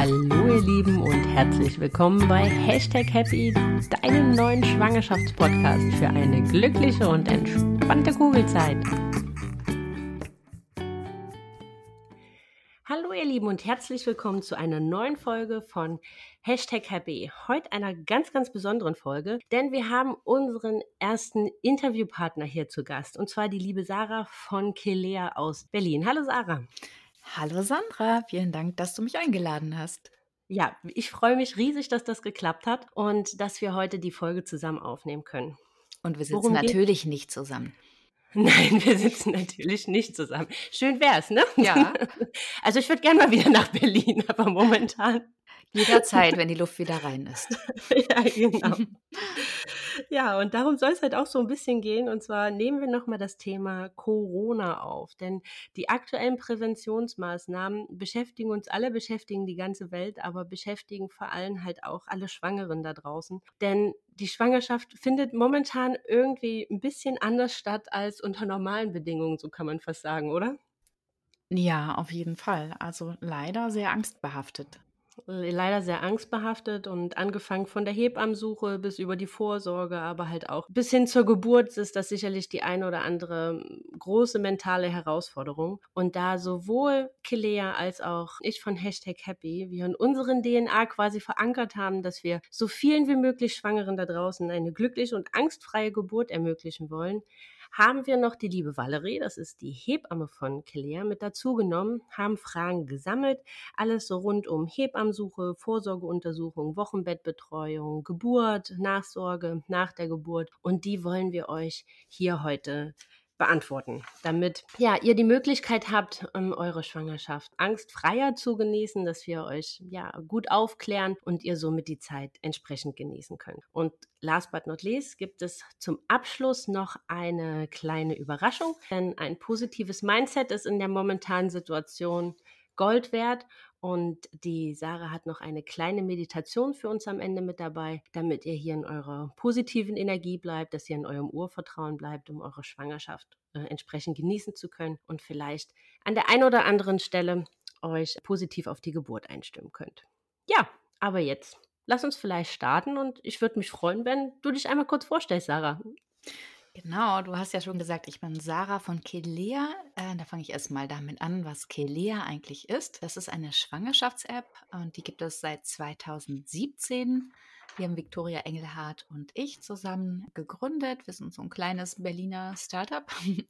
Hallo ihr Lieben und herzlich willkommen bei Hashtag Happy, deinem neuen Schwangerschaftspodcast für eine glückliche und entspannte Kugelzeit. Hallo ihr Lieben und herzlich willkommen zu einer neuen Folge von Hashtag Happy. Heute einer ganz, ganz besonderen Folge, denn wir haben unseren ersten Interviewpartner hier zu Gast und zwar die liebe Sarah von Kelea aus Berlin. Hallo Sarah. Hallo Sandra, vielen Dank, dass du mich eingeladen hast. Ja, ich freue mich riesig, dass das geklappt hat und dass wir heute die Folge zusammen aufnehmen können. Und wir sitzen Worum natürlich nicht zusammen. Nein, wir sitzen natürlich nicht zusammen. Schön wär's, ne? Ja. Also ich würde gerne mal wieder nach Berlin, aber momentan. Jederzeit, wenn die Luft wieder rein ist. ja, genau. Ja, und darum soll es halt auch so ein bisschen gehen. Und zwar nehmen wir nochmal das Thema Corona auf. Denn die aktuellen Präventionsmaßnahmen beschäftigen uns alle, beschäftigen die ganze Welt, aber beschäftigen vor allem halt auch alle Schwangeren da draußen. Denn die Schwangerschaft findet momentan irgendwie ein bisschen anders statt als unter normalen Bedingungen, so kann man fast sagen, oder? Ja, auf jeden Fall. Also leider sehr angstbehaftet leider sehr angstbehaftet und angefangen von der Hebammensuche bis über die Vorsorge, aber halt auch bis hin zur Geburt ist das sicherlich die eine oder andere große mentale Herausforderung. Und da sowohl Kilea als auch ich von Hashtag Happy, wir in unseren DNA quasi verankert haben, dass wir so vielen wie möglich Schwangeren da draußen eine glückliche und angstfreie Geburt ermöglichen wollen, haben wir noch die liebe Valerie, das ist die Hebamme von Kelea, mit dazu genommen, haben Fragen gesammelt, alles so rund um Hebammensuche, Vorsorgeuntersuchung, Wochenbettbetreuung, Geburt, Nachsorge nach der Geburt. Und die wollen wir euch hier heute beantworten, damit ja, ihr die Möglichkeit habt, ähm, eure Schwangerschaft angstfreier zu genießen, dass wir euch ja gut aufklären und ihr somit die Zeit entsprechend genießen könnt. Und last but not least gibt es zum Abschluss noch eine kleine Überraschung, denn ein positives Mindset ist in der momentanen Situation Gold wert und die Sarah hat noch eine kleine Meditation für uns am Ende mit dabei, damit ihr hier in eurer positiven Energie bleibt, dass ihr in eurem Urvertrauen bleibt, um eure Schwangerschaft äh, entsprechend genießen zu können und vielleicht an der einen oder anderen Stelle euch positiv auf die Geburt einstimmen könnt. Ja, aber jetzt lass uns vielleicht starten und ich würde mich freuen, wenn du dich einmal kurz vorstellst, Sarah. Genau, du hast ja schon gesagt, ich bin Sarah von Kelea. Äh, da fange ich erstmal damit an, was Kelea eigentlich ist. Das ist eine Schwangerschafts-App und die gibt es seit 2017. Wir haben Viktoria Engelhardt und ich zusammen gegründet. Wir sind so ein kleines Berliner Startup.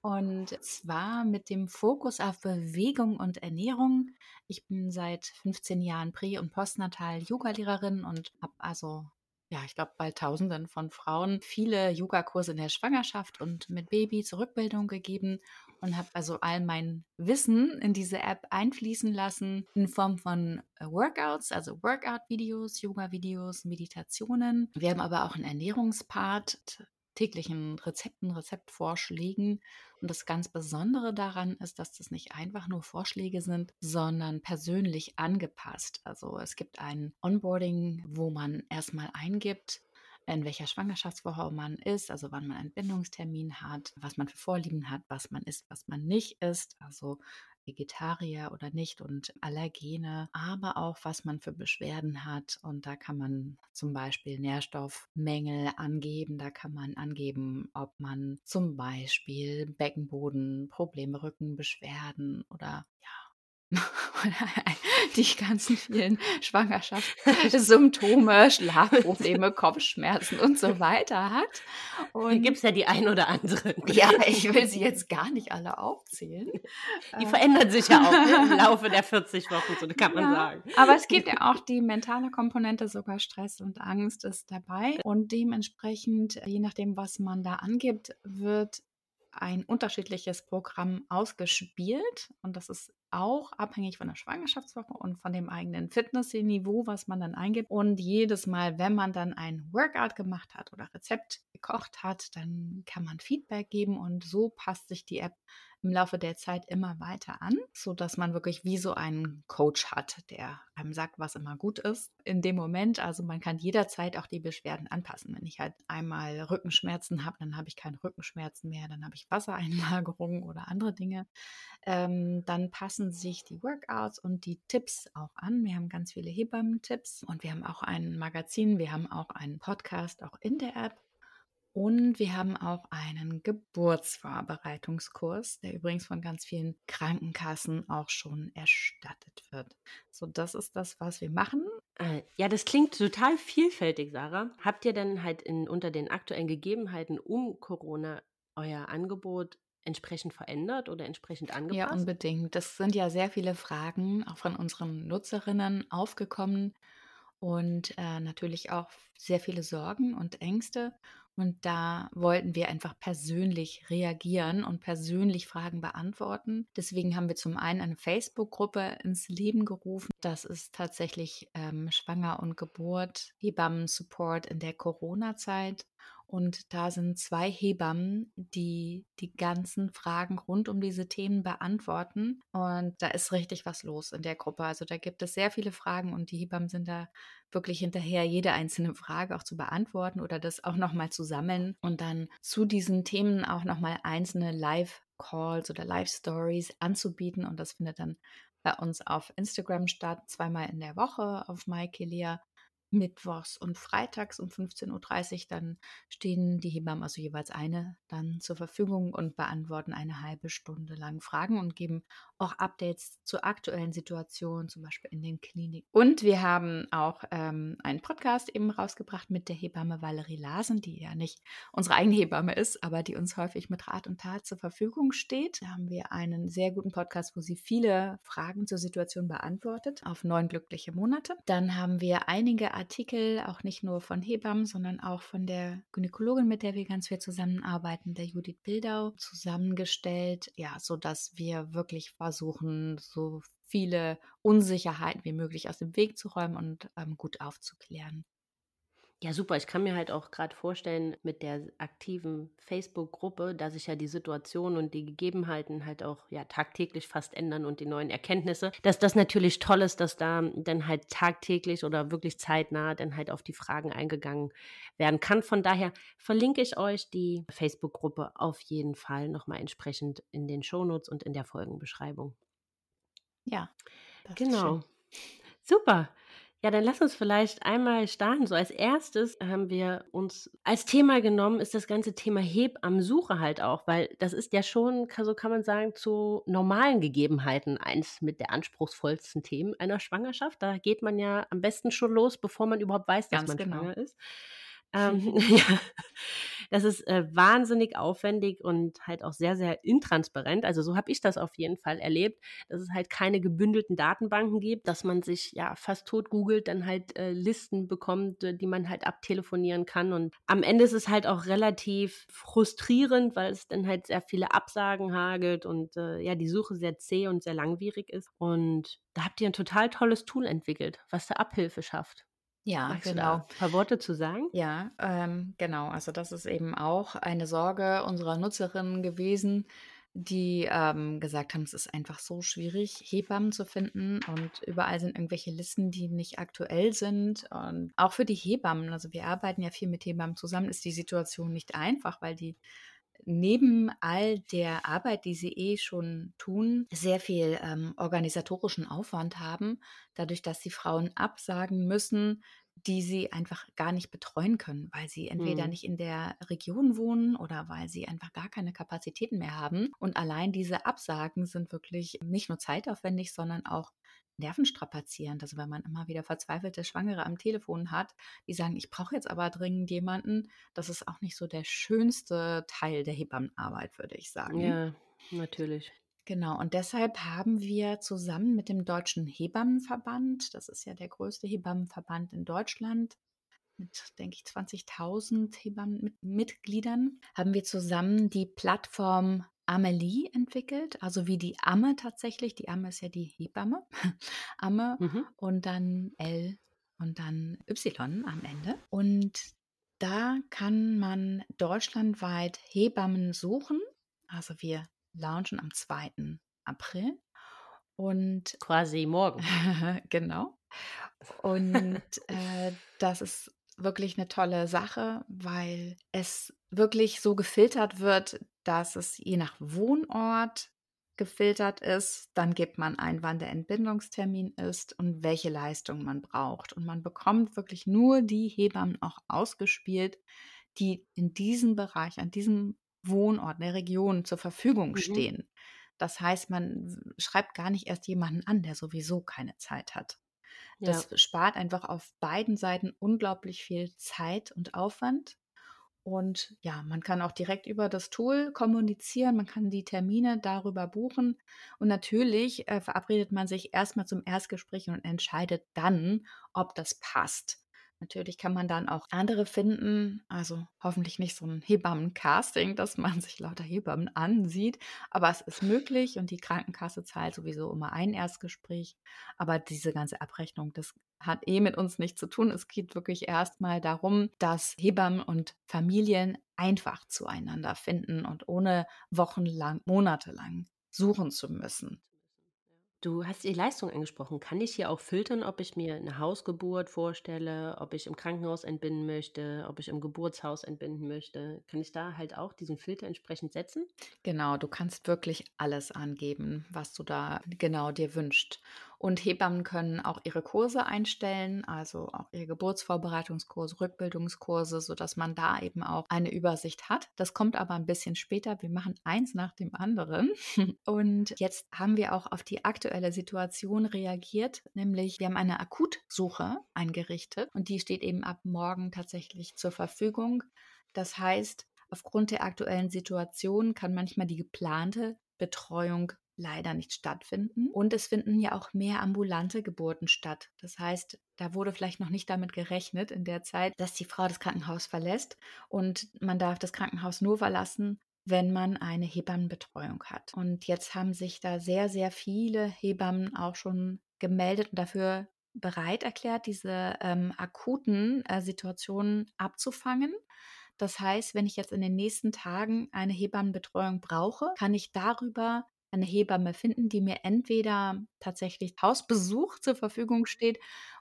Und zwar mit dem Fokus auf Bewegung und Ernährung. Ich bin seit 15 Jahren Prä- und Postnatal-Yoga-Lehrerin und habe also ja, ich glaube, bald Tausenden von Frauen viele Yogakurse in der Schwangerschaft und mit Baby zur Rückbildung gegeben und habe also all mein Wissen in diese App einfließen lassen in Form von äh, Workouts, also Workout-Videos, Yoga-Videos, Meditationen. Wir haben aber auch einen Ernährungspart, täglichen Rezepten, Rezeptvorschlägen. Und das ganz Besondere daran ist, dass das nicht einfach nur Vorschläge sind, sondern persönlich angepasst. Also es gibt ein Onboarding, wo man erstmal eingibt, in welcher Schwangerschaftswoche man ist, also wann man einen Bindungstermin hat, was man für Vorlieben hat, was man isst, was man nicht isst. Also Vegetarier oder nicht und Allergene, aber auch was man für Beschwerden hat. Und da kann man zum Beispiel Nährstoffmängel angeben. Da kann man angeben, ob man zum Beispiel Beckenbodenprobleme, Rückenbeschwerden oder ja, die ganzen vielen Schwangerschaftssymptome, Schlafprobleme, Kopfschmerzen und so weiter hat. Und gibt es ja die ein oder andere. Ja, ich will sie jetzt gar nicht alle aufzählen. Die verändern sich ja auch im Laufe der 40 Wochen, so kann man ja, sagen. Aber es gibt ja auch die mentale Komponente, sogar Stress und Angst ist dabei. Und dementsprechend, je nachdem, was man da angibt, wird ein unterschiedliches Programm ausgespielt und das ist auch abhängig von der Schwangerschaftswoche und von dem eigenen Fitnessniveau, was man dann eingibt. Und jedes Mal, wenn man dann ein Workout gemacht hat oder Rezept gekocht hat, dann kann man Feedback geben und so passt sich die App im Laufe der Zeit immer weiter an, sodass man wirklich wie so einen Coach hat, der einem sagt, was immer gut ist in dem Moment. Also man kann jederzeit auch die Beschwerden anpassen. Wenn ich halt einmal Rückenschmerzen habe, dann habe ich keine Rückenschmerzen mehr, dann habe ich Wassereinlagerung oder andere Dinge. Ähm, dann passen sich die Workouts und die Tipps auch an. Wir haben ganz viele Hebammen-Tipps und wir haben auch ein Magazin, wir haben auch einen Podcast auch in der App. Und wir haben auch einen Geburtsvorbereitungskurs, der übrigens von ganz vielen Krankenkassen auch schon erstattet wird. So, das ist das, was wir machen. Äh, ja, das klingt total vielfältig, Sarah. Habt ihr denn halt in, unter den aktuellen Gegebenheiten um Corona euer Angebot entsprechend verändert oder entsprechend angepasst? Ja, unbedingt. Das sind ja sehr viele Fragen auch von unseren Nutzerinnen aufgekommen und äh, natürlich auch sehr viele Sorgen und Ängste. Und da wollten wir einfach persönlich reagieren und persönlich Fragen beantworten. Deswegen haben wir zum einen eine Facebook-Gruppe ins Leben gerufen. Das ist tatsächlich ähm, Schwanger und Geburt, Hebammen-Support in der Corona-Zeit. Und da sind zwei Hebammen, die die ganzen Fragen rund um diese Themen beantworten. Und da ist richtig was los in der Gruppe. Also da gibt es sehr viele Fragen und die Hebammen sind da wirklich hinterher, jede einzelne Frage auch zu beantworten oder das auch nochmal zu sammeln und dann zu diesen Themen auch nochmal einzelne Live-Calls oder Live-Stories anzubieten. Und das findet dann bei uns auf Instagram statt, zweimal in der Woche auf MyKelia mittwochs und freitags um 15.30 Uhr. Dann stehen die Hebammen, also jeweils eine, dann zur Verfügung und beantworten eine halbe Stunde lang Fragen und geben auch Updates zur aktuellen Situation, zum Beispiel in den Kliniken. Und wir haben auch ähm, einen Podcast eben rausgebracht mit der Hebamme Valerie Larsen, die ja nicht unsere eigene Hebamme ist, aber die uns häufig mit Rat und Tat zur Verfügung steht. Da haben wir einen sehr guten Podcast, wo sie viele Fragen zur Situation beantwortet auf neun glückliche Monate. Dann haben wir einige Artikel, auch nicht nur von Hebammen, sondern auch von der Gynäkologin, mit der wir ganz viel zusammenarbeiten, der Judith Bildau, zusammengestellt, ja, so wir wirklich versuchen, so viele Unsicherheiten wie möglich aus dem Weg zu räumen und ähm, gut aufzuklären. Ja, super. Ich kann mir halt auch gerade vorstellen, mit der aktiven Facebook-Gruppe, dass sich ja die Situation und die Gegebenheiten halt auch ja tagtäglich fast ändern und die neuen Erkenntnisse, dass das natürlich toll ist, dass da dann halt tagtäglich oder wirklich zeitnah dann halt auf die Fragen eingegangen werden kann. Von daher verlinke ich euch die Facebook-Gruppe auf jeden Fall nochmal entsprechend in den Shownotes und in der Folgenbeschreibung. Ja, genau. Super. Ja, dann lass uns vielleicht einmal starten. So als erstes haben wir uns als Thema genommen, ist das ganze Thema Hebammensuche halt auch, weil das ist ja schon, so kann man sagen, zu normalen Gegebenheiten eins mit der anspruchsvollsten Themen einer Schwangerschaft. Da geht man ja am besten schon los, bevor man überhaupt weiß, dass Ganz man genau. schwanger ist. Ähm, ja, das ist äh, wahnsinnig aufwendig und halt auch sehr, sehr intransparent. Also so habe ich das auf jeden Fall erlebt, dass es halt keine gebündelten Datenbanken gibt, dass man sich ja fast tot googelt, dann halt äh, Listen bekommt, die man halt abtelefonieren kann. Und am Ende ist es halt auch relativ frustrierend, weil es dann halt sehr viele Absagen hagelt und äh, ja, die Suche sehr zäh und sehr langwierig ist. Und da habt ihr ein total tolles Tool entwickelt, was da Abhilfe schafft. Ja, Magst genau. ein paar Worte zu sagen? Ja, ähm, genau. Also das ist eben auch eine Sorge unserer Nutzerinnen gewesen, die ähm, gesagt haben, es ist einfach so schwierig, Hebammen zu finden und überall sind irgendwelche Listen, die nicht aktuell sind. Und auch für die Hebammen, also wir arbeiten ja viel mit Hebammen zusammen, ist die Situation nicht einfach, weil die neben all der Arbeit, die sie eh schon tun, sehr viel ähm, organisatorischen Aufwand haben, dadurch, dass sie Frauen absagen müssen, die sie einfach gar nicht betreuen können, weil sie entweder mhm. nicht in der Region wohnen oder weil sie einfach gar keine Kapazitäten mehr haben. Und allein diese Absagen sind wirklich nicht nur zeitaufwendig, sondern auch nervenstrapazierend. Also wenn man immer wieder verzweifelte Schwangere am Telefon hat, die sagen, ich brauche jetzt aber dringend jemanden, das ist auch nicht so der schönste Teil der Hebammenarbeit, würde ich sagen. Ja, natürlich. Genau, und deshalb haben wir zusammen mit dem Deutschen Hebammenverband, das ist ja der größte Hebammenverband in Deutschland, mit, denke ich, 20.000 Hebammenmitgliedern, haben wir zusammen die Plattform Amelie entwickelt, also wie die Amme tatsächlich. Die Amme ist ja die Hebamme. Amme mhm. und dann L und dann Y am Ende. Und da kann man deutschlandweit Hebammen suchen. Also wir launchen am 2. April. Und quasi morgen. genau. Und äh, das ist wirklich eine tolle Sache, weil es wirklich so gefiltert wird, dass es je nach Wohnort gefiltert ist. Dann gibt man ein, wann der Entbindungstermin ist und welche Leistung man braucht. Und man bekommt wirklich nur die Hebammen auch ausgespielt, die in diesem Bereich, an diesem Wohnort, der Region zur Verfügung mhm. stehen. Das heißt, man schreibt gar nicht erst jemanden an, der sowieso keine Zeit hat. Das ja. spart einfach auf beiden Seiten unglaublich viel Zeit und Aufwand. Und ja, man kann auch direkt über das Tool kommunizieren, man kann die Termine darüber buchen. Und natürlich äh, verabredet man sich erstmal zum Erstgespräch und entscheidet dann, ob das passt. Natürlich kann man dann auch andere finden, also hoffentlich nicht so ein Hebammen-Casting, dass man sich lauter Hebammen ansieht, aber es ist möglich und die Krankenkasse zahlt sowieso immer ein Erstgespräch. Aber diese ganze Abrechnung, das hat eh mit uns nichts zu tun. Es geht wirklich erstmal darum, dass Hebammen und Familien einfach zueinander finden und ohne wochenlang, monatelang suchen zu müssen. Du hast die Leistung angesprochen. Kann ich hier auch filtern, ob ich mir eine Hausgeburt vorstelle, ob ich im Krankenhaus entbinden möchte, ob ich im Geburtshaus entbinden möchte? Kann ich da halt auch diesen Filter entsprechend setzen? Genau, du kannst wirklich alles angeben, was du da genau dir wünschst. Und Hebammen können auch ihre Kurse einstellen, also auch ihre Geburtsvorbereitungskurse, Rückbildungskurse, sodass man da eben auch eine Übersicht hat. Das kommt aber ein bisschen später. Wir machen eins nach dem anderen. Und jetzt haben wir auch auf die aktuelle Situation reagiert, nämlich wir haben eine Akutsuche eingerichtet und die steht eben ab morgen tatsächlich zur Verfügung. Das heißt, aufgrund der aktuellen Situation kann manchmal die geplante Betreuung leider nicht stattfinden. Und es finden ja auch mehr ambulante Geburten statt. Das heißt, da wurde vielleicht noch nicht damit gerechnet in der Zeit, dass die Frau das Krankenhaus verlässt. Und man darf das Krankenhaus nur verlassen, wenn man eine Hebammenbetreuung hat. Und jetzt haben sich da sehr, sehr viele Hebammen auch schon gemeldet und dafür bereit erklärt, diese ähm, akuten äh, Situationen abzufangen. Das heißt, wenn ich jetzt in den nächsten Tagen eine Hebammenbetreuung brauche, kann ich darüber eine Hebamme finden, die mir entweder tatsächlich Hausbesuch zur Verfügung steht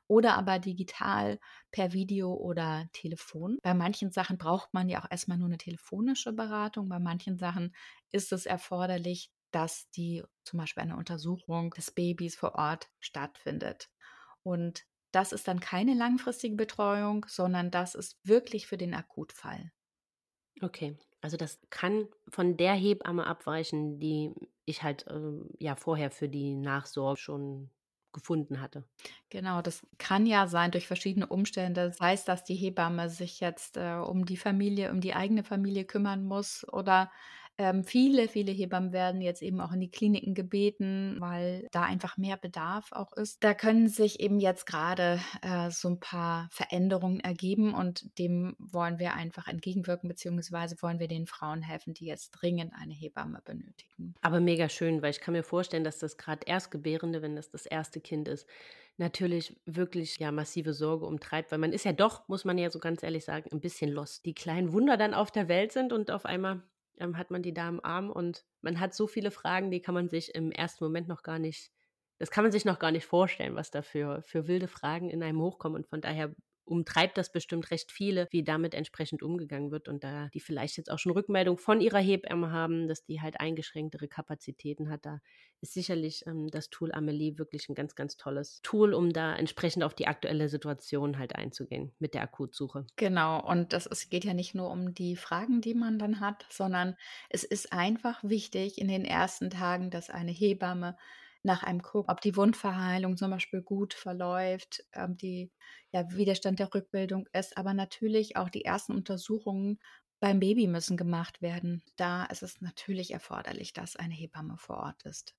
oder aber digital per Video oder Telefon. Bei manchen Sachen braucht man ja auch erstmal nur eine telefonische Beratung. Bei manchen Sachen ist es erforderlich, dass die zum Beispiel eine Untersuchung des Babys vor Ort stattfindet. Und das ist dann keine langfristige Betreuung, sondern das ist wirklich für den Akutfall. Okay, also das kann von der Hebamme abweichen, die ich halt äh, ja vorher für die Nachsorge schon gefunden hatte. Genau, das kann ja sein durch verschiedene Umstände. Sei es, dass die Hebamme sich jetzt äh, um die Familie, um die eigene Familie kümmern muss oder ähm, viele, viele Hebammen werden jetzt eben auch in die Kliniken gebeten, weil da einfach mehr Bedarf auch ist. Da können sich eben jetzt gerade äh, so ein paar Veränderungen ergeben und dem wollen wir einfach entgegenwirken, beziehungsweise wollen wir den Frauen helfen, die jetzt dringend eine Hebamme benötigen. Aber mega schön, weil ich kann mir vorstellen, dass das gerade Erstgebärende, wenn das das erste Kind ist, natürlich wirklich ja massive Sorge umtreibt, weil man ist ja doch, muss man ja so ganz ehrlich sagen, ein bisschen lost. Die kleinen Wunder dann auf der Welt sind und auf einmal ähm, hat man die da im Arm und man hat so viele Fragen, die kann man sich im ersten Moment noch gar nicht, das kann man sich noch gar nicht vorstellen, was da für, für wilde Fragen in einem hochkommen. Und von daher umtreibt das bestimmt recht viele, wie damit entsprechend umgegangen wird und da die vielleicht jetzt auch schon Rückmeldung von ihrer Hebamme haben, dass die halt eingeschränktere Kapazitäten hat, da ist sicherlich ähm, das Tool Amelie wirklich ein ganz, ganz tolles Tool, um da entsprechend auf die aktuelle Situation halt einzugehen mit der Akutsuche. Genau, und das ist, geht ja nicht nur um die Fragen, die man dann hat, sondern es ist einfach wichtig in den ersten Tagen, dass eine Hebamme nach einem guckt, ob die Wundverheilung zum Beispiel gut verläuft, ähm, die ja, Widerstand der Rückbildung ist, aber natürlich auch die ersten Untersuchungen beim Baby müssen gemacht werden. Da ist es natürlich erforderlich, dass eine Hebamme vor Ort ist.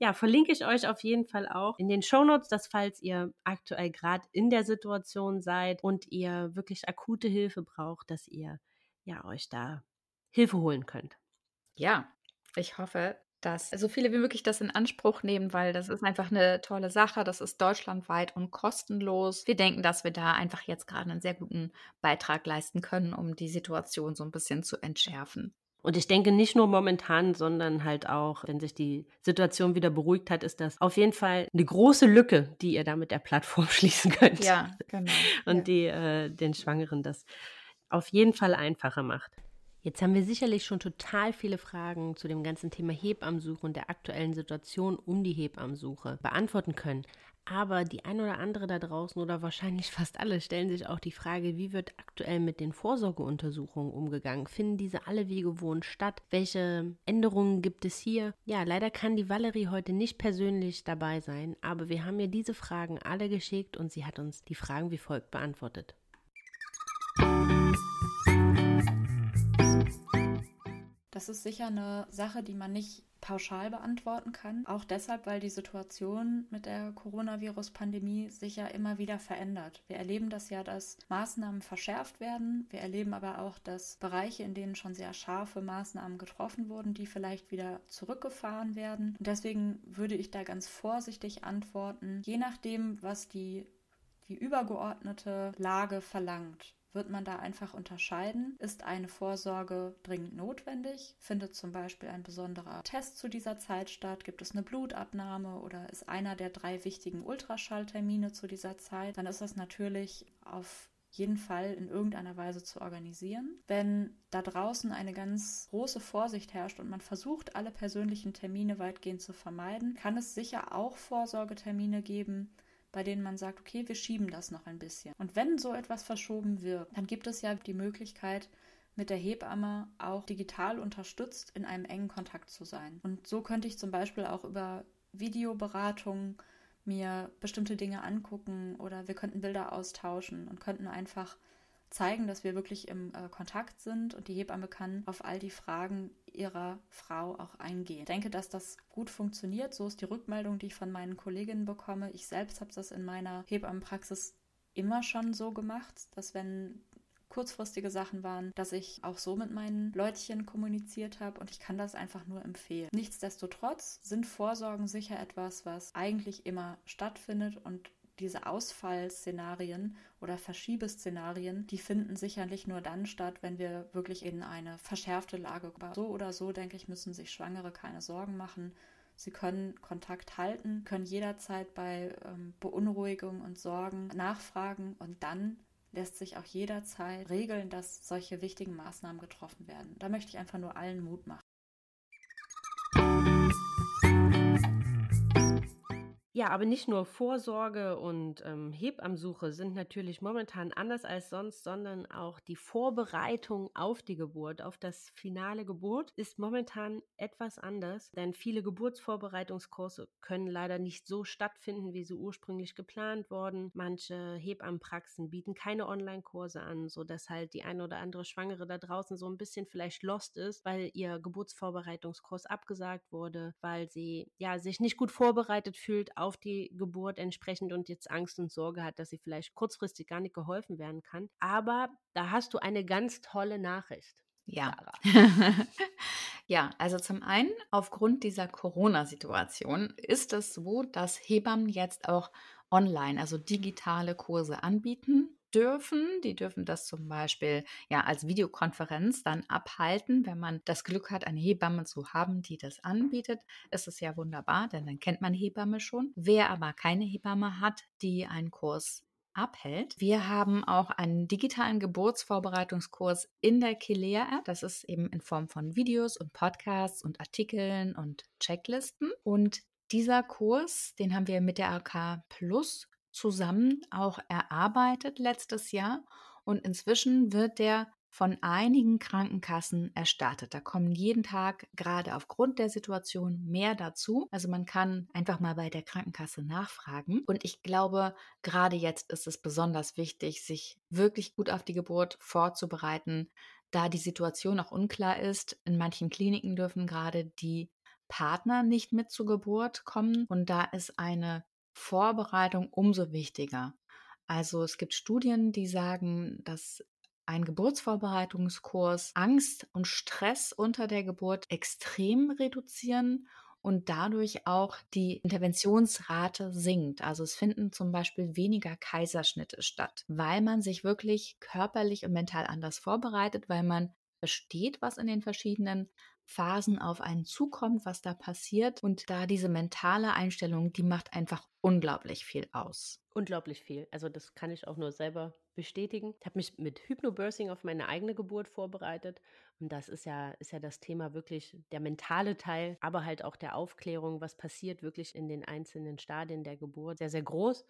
Ja, verlinke ich euch auf jeden Fall auch in den Shownotes, dass falls ihr aktuell gerade in der Situation seid und ihr wirklich akute Hilfe braucht, dass ihr ja euch da Hilfe holen könnt. Ja, ich hoffe, dass so viele wie möglich das in Anspruch nehmen, weil das ist einfach eine tolle Sache. Das ist deutschlandweit und kostenlos. Wir denken, dass wir da einfach jetzt gerade einen sehr guten Beitrag leisten können, um die Situation so ein bisschen zu entschärfen. Und ich denke nicht nur momentan, sondern halt auch, wenn sich die Situation wieder beruhigt hat, ist das auf jeden Fall eine große Lücke, die ihr da mit der Plattform schließen könnt. Ja, genau. Und ja. die äh, den Schwangeren das auf jeden Fall einfacher macht. Jetzt haben wir sicherlich schon total viele Fragen zu dem ganzen Thema Hebammensuche und der aktuellen Situation um die Hebammensuche beantworten können. Aber die ein oder andere da draußen oder wahrscheinlich fast alle stellen sich auch die Frage, wie wird aktuell mit den Vorsorgeuntersuchungen umgegangen? Finden diese alle wie gewohnt statt? Welche Änderungen gibt es hier? Ja, leider kann die Valerie heute nicht persönlich dabei sein, aber wir haben ihr diese Fragen alle geschickt und sie hat uns die Fragen wie folgt beantwortet. Das ist sicher eine Sache, die man nicht pauschal beantworten kann. Auch deshalb, weil die Situation mit der Coronavirus-Pandemie sich ja immer wieder verändert. Wir erleben das ja, dass Maßnahmen verschärft werden. Wir erleben aber auch, dass Bereiche, in denen schon sehr scharfe Maßnahmen getroffen wurden, die vielleicht wieder zurückgefahren werden. Und deswegen würde ich da ganz vorsichtig antworten, je nachdem, was die die übergeordnete Lage verlangt wird man da einfach unterscheiden. Ist eine Vorsorge dringend notwendig? Findet zum Beispiel ein besonderer Test zu dieser Zeit statt? Gibt es eine Blutabnahme oder ist einer der drei wichtigen Ultraschalltermine zu dieser Zeit? Dann ist das natürlich auf jeden Fall in irgendeiner Weise zu organisieren. Wenn da draußen eine ganz große Vorsicht herrscht und man versucht, alle persönlichen Termine weitgehend zu vermeiden, kann es sicher auch Vorsorgetermine geben, bei denen man sagt, okay, wir schieben das noch ein bisschen. Und wenn so etwas verschoben wird, dann gibt es ja die Möglichkeit, mit der Hebamme auch digital unterstützt in einem engen Kontakt zu sein. Und so könnte ich zum Beispiel auch über Videoberatung mir bestimmte Dinge angucken oder wir könnten Bilder austauschen und könnten einfach zeigen, dass wir wirklich im äh, Kontakt sind und die Hebamme kann auf all die Fragen ihrer Frau auch eingehen. Ich denke, dass das gut funktioniert. So ist die Rückmeldung, die ich von meinen Kolleginnen bekomme. Ich selbst habe das in meiner Hebammenpraxis immer schon so gemacht, dass wenn kurzfristige Sachen waren, dass ich auch so mit meinen Leutchen kommuniziert habe und ich kann das einfach nur empfehlen. Nichtsdestotrotz sind Vorsorgen sicher etwas, was eigentlich immer stattfindet und diese Ausfallszenarien oder Verschiebeszenarien, die finden sicherlich nur dann statt, wenn wir wirklich in eine verschärfte Lage kommen. So oder so, denke ich, müssen sich Schwangere keine Sorgen machen. Sie können Kontakt halten, können jederzeit bei ähm, Beunruhigung und Sorgen nachfragen und dann lässt sich auch jederzeit regeln, dass solche wichtigen Maßnahmen getroffen werden. Da möchte ich einfach nur allen Mut machen. Ja, aber nicht nur Vorsorge und ähm, Hebammensuche sind natürlich momentan anders als sonst, sondern auch die Vorbereitung auf die Geburt, auf das finale Geburt, ist momentan etwas anders, denn viele Geburtsvorbereitungskurse können leider nicht so stattfinden, wie sie ursprünglich geplant wurden. Manche Hebammenpraxen bieten keine Online-Kurse an, sodass halt die eine oder andere Schwangere da draußen so ein bisschen vielleicht lost ist, weil ihr Geburtsvorbereitungskurs abgesagt wurde, weil sie ja sich nicht gut vorbereitet fühlt auf die Geburt entsprechend und jetzt Angst und Sorge hat, dass sie vielleicht kurzfristig gar nicht geholfen werden kann. Aber da hast du eine ganz tolle Nachricht. Ja. ja, also zum einen, aufgrund dieser Corona-Situation ist es so, dass Hebammen jetzt auch online, also digitale Kurse anbieten dürfen. Die dürfen das zum Beispiel ja als Videokonferenz dann abhalten. Wenn man das Glück hat, eine Hebamme zu haben, die das anbietet, ist es ja wunderbar, denn dann kennt man Hebamme schon. Wer aber keine Hebamme hat, die einen Kurs abhält. Wir haben auch einen digitalen Geburtsvorbereitungskurs in der Kilea-App. Das ist eben in Form von Videos und Podcasts und Artikeln und Checklisten. Und dieser Kurs, den haben wir mit der AK Plus zusammen auch erarbeitet letztes Jahr und inzwischen wird der von einigen Krankenkassen erstattet. Da kommen jeden Tag gerade aufgrund der Situation mehr dazu. Also man kann einfach mal bei der Krankenkasse nachfragen. Und ich glaube, gerade jetzt ist es besonders wichtig, sich wirklich gut auf die Geburt vorzubereiten, da die Situation auch unklar ist. In manchen Kliniken dürfen gerade die Partner nicht mit zur Geburt kommen. Und da ist eine Vorbereitung umso wichtiger. Also es gibt Studien, die sagen, dass ein Geburtsvorbereitungskurs Angst und Stress unter der Geburt extrem reduzieren und dadurch auch die Interventionsrate sinkt. Also es finden zum Beispiel weniger Kaiserschnitte statt, weil man sich wirklich körperlich und mental anders vorbereitet, weil man versteht, was in den verschiedenen Phasen auf einen zukommt, was da passiert. Und da diese mentale Einstellung, die macht einfach unglaublich viel aus. Unglaublich viel. Also das kann ich auch nur selber bestätigen. Ich habe mich mit Hypnobirthing auf meine eigene Geburt vorbereitet. Und das ist ja, ist ja das Thema wirklich der mentale Teil, aber halt auch der Aufklärung, was passiert wirklich in den einzelnen Stadien der Geburt, sehr, sehr groß.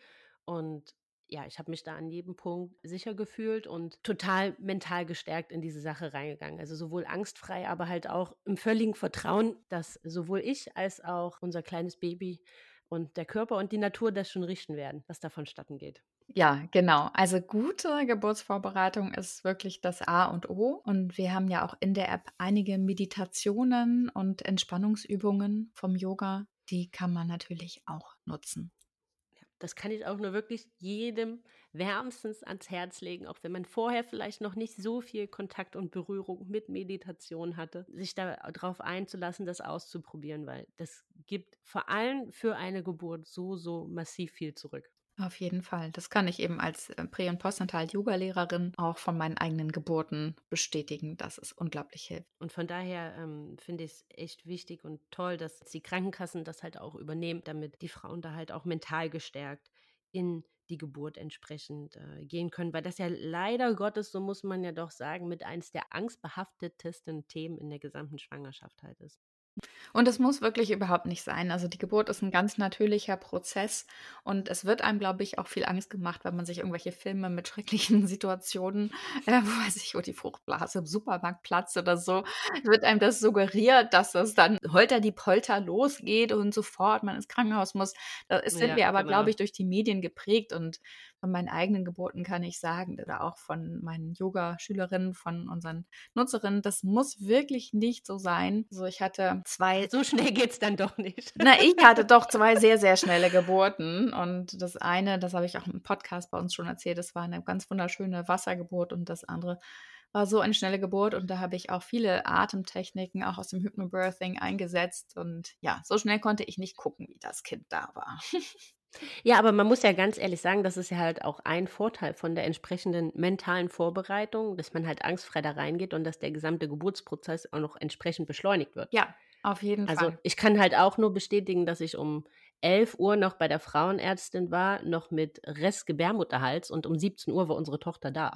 Und ja, ich habe mich da an jedem Punkt sicher gefühlt und total mental gestärkt in diese Sache reingegangen. Also sowohl angstfrei, aber halt auch im völligen Vertrauen, dass sowohl ich als auch unser kleines Baby und der Körper und die Natur das schon richten werden, was da vonstatten geht. Ja, genau. Also gute Geburtsvorbereitung ist wirklich das A und O. Und wir haben ja auch in der App einige Meditationen und Entspannungsübungen vom Yoga. Die kann man natürlich auch nutzen. Das kann ich auch nur wirklich jedem wärmstens ans Herz legen, auch wenn man vorher vielleicht noch nicht so viel Kontakt und Berührung mit Meditation hatte, sich darauf einzulassen, das auszuprobieren, weil das gibt vor allem für eine Geburt so, so massiv viel zurück. Auf jeden Fall. Das kann ich eben als äh, Prä- und Postnatal-Yoga-Lehrerin auch von meinen eigenen Geburten bestätigen, dass es unglaublich hilft. Und von daher ähm, finde ich es echt wichtig und toll, dass die Krankenkassen das halt auch übernehmen, damit die Frauen da halt auch mental gestärkt in die Geburt entsprechend äh, gehen können, weil das ja leider Gottes, so muss man ja doch sagen, mit eins der angstbehaftetesten Themen in der gesamten Schwangerschaft halt ist. Und es muss wirklich überhaupt nicht sein. Also die Geburt ist ein ganz natürlicher Prozess und es wird einem, glaube ich, auch viel Angst gemacht, wenn man sich irgendwelche Filme mit schrecklichen Situationen, äh, wo weiß ich, wo die Fruchtblase im Supermarkt platzt oder so, wird einem das suggeriert, dass es dann holter die Polter losgeht und sofort man ins Krankenhaus muss. Da sind ja, wir aber, genau. glaube ich, durch die Medien geprägt und von meinen eigenen Geburten kann ich sagen, oder auch von meinen Yoga-Schülerinnen, von unseren Nutzerinnen, das muss wirklich nicht so sein. So, ich hatte zwei. So schnell geht es dann doch nicht. Na, ich hatte doch zwei sehr, sehr schnelle Geburten. Und das eine, das habe ich auch im Podcast bei uns schon erzählt, das war eine ganz wunderschöne Wassergeburt und das andere war so eine schnelle Geburt und da habe ich auch viele Atemtechniken auch aus dem Hypnobirthing eingesetzt und ja, so schnell konnte ich nicht gucken, wie das Kind da war. Ja, aber man muss ja ganz ehrlich sagen, das ist ja halt auch ein Vorteil von der entsprechenden mentalen Vorbereitung, dass man halt angstfrei da reingeht und dass der gesamte Geburtsprozess auch noch entsprechend beschleunigt wird. Ja, auf jeden also, Fall. Also ich kann halt auch nur bestätigen, dass ich um 11 Uhr noch bei der Frauenärztin war, noch mit Rest Gebärmutterhals und um 17 Uhr war unsere Tochter da.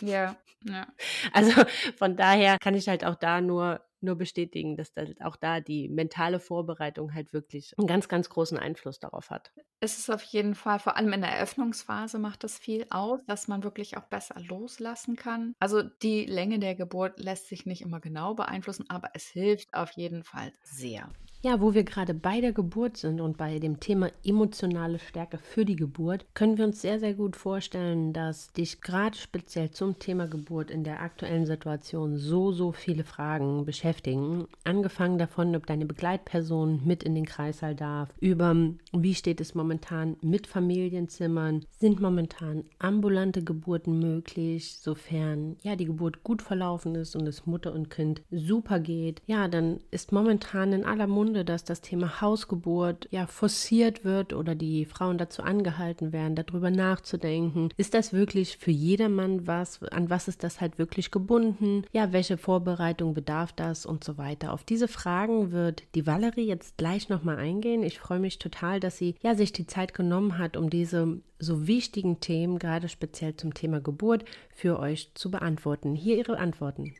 Ja, ja. Also von daher kann ich halt auch da nur nur bestätigen, dass halt auch da die mentale Vorbereitung halt wirklich einen ganz, ganz großen Einfluss darauf hat. Es ist auf jeden Fall, vor allem in der Eröffnungsphase macht das viel aus, dass man wirklich auch besser loslassen kann. Also die Länge der Geburt lässt sich nicht immer genau beeinflussen, aber es hilft auf jeden Fall sehr. Ja, wo wir gerade bei der Geburt sind und bei dem Thema emotionale Stärke für die Geburt, können wir uns sehr, sehr gut vorstellen, dass dich gerade speziell zum Thema Geburt in der aktuellen Situation so, so viele Fragen beschäftigen. Angefangen davon, ob deine Begleitperson mit in den Kreißsaal darf, über wie steht es momentan mit Familienzimmern, sind momentan ambulante Geburten möglich, sofern ja die Geburt gut verlaufen ist und es Mutter und Kind super geht. Ja, dann ist momentan in aller Munde Stunde, dass das Thema Hausgeburt ja forciert wird oder die Frauen dazu angehalten werden, darüber nachzudenken. Ist das wirklich für jedermann was? An was ist das halt wirklich gebunden? Ja, welche Vorbereitung bedarf das und so weiter? Auf diese Fragen wird die Valerie jetzt gleich nochmal eingehen. Ich freue mich total, dass sie ja sich die Zeit genommen hat, um diese so wichtigen Themen, gerade speziell zum Thema Geburt, für euch zu beantworten. Hier ihre Antworten.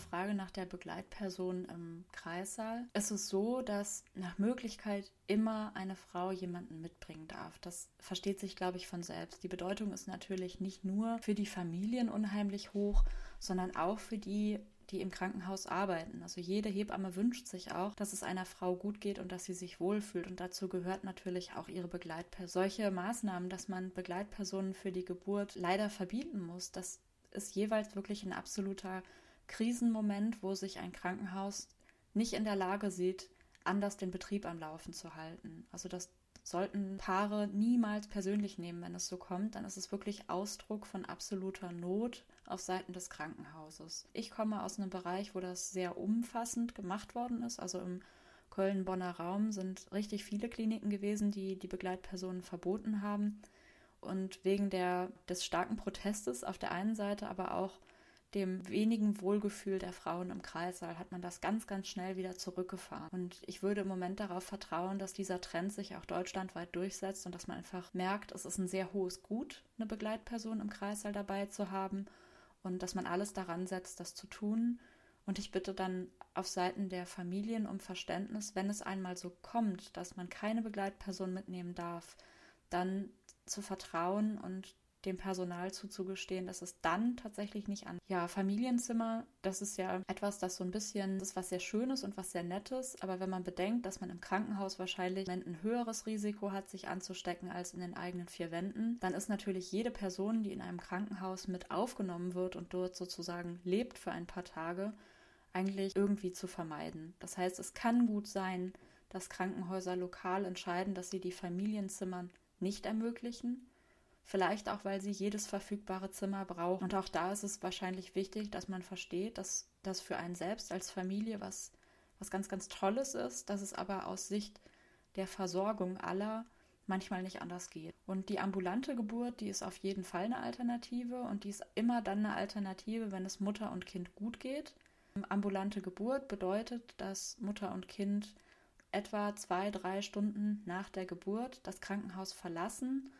Frage nach der Begleitperson im Kreissaal. Es ist so, dass nach Möglichkeit immer eine Frau jemanden mitbringen darf. Das versteht sich, glaube ich, von selbst. Die Bedeutung ist natürlich nicht nur für die Familien unheimlich hoch, sondern auch für die, die im Krankenhaus arbeiten. Also jede Hebamme wünscht sich auch, dass es einer Frau gut geht und dass sie sich wohlfühlt. Und dazu gehört natürlich auch ihre Begleitperson. Solche Maßnahmen, dass man Begleitpersonen für die Geburt leider verbieten muss, das ist jeweils wirklich ein absoluter Krisenmoment, wo sich ein Krankenhaus nicht in der Lage sieht, anders den Betrieb am Laufen zu halten. Also das sollten Paare niemals persönlich nehmen, wenn es so kommt, dann ist es wirklich Ausdruck von absoluter Not auf Seiten des Krankenhauses. Ich komme aus einem Bereich, wo das sehr umfassend gemacht worden ist. Also im Köln-Bonner Raum sind richtig viele Kliniken gewesen, die die Begleitpersonen verboten haben. Und wegen der, des starken Protestes auf der einen Seite, aber auch dem wenigen Wohlgefühl der Frauen im Kreissaal hat man das ganz, ganz schnell wieder zurückgefahren. Und ich würde im Moment darauf vertrauen, dass dieser Trend sich auch deutschlandweit durchsetzt und dass man einfach merkt, es ist ein sehr hohes Gut, eine Begleitperson im Kreissaal dabei zu haben und dass man alles daran setzt, das zu tun. Und ich bitte dann auf Seiten der Familien um Verständnis, wenn es einmal so kommt, dass man keine Begleitperson mitnehmen darf, dann zu vertrauen und dem Personal zuzugestehen, dass es dann tatsächlich nicht an. Ja, Familienzimmer, das ist ja etwas, das so ein bisschen das ist was sehr Schönes und was sehr Nettes, aber wenn man bedenkt, dass man im Krankenhaus wahrscheinlich ein höheres Risiko hat, sich anzustecken als in den eigenen vier Wänden, dann ist natürlich jede Person, die in einem Krankenhaus mit aufgenommen wird und dort sozusagen lebt für ein paar Tage, eigentlich irgendwie zu vermeiden. Das heißt, es kann gut sein, dass Krankenhäuser lokal entscheiden, dass sie die Familienzimmer nicht ermöglichen Vielleicht auch, weil sie jedes verfügbare Zimmer brauchen. Und auch da ist es wahrscheinlich wichtig, dass man versteht, dass das für einen selbst als Familie was, was ganz, ganz Tolles ist, dass es aber aus Sicht der Versorgung aller manchmal nicht anders geht. Und die ambulante Geburt, die ist auf jeden Fall eine Alternative und die ist immer dann eine Alternative, wenn es Mutter und Kind gut geht. Ambulante Geburt bedeutet, dass Mutter und Kind etwa zwei, drei Stunden nach der Geburt das Krankenhaus verlassen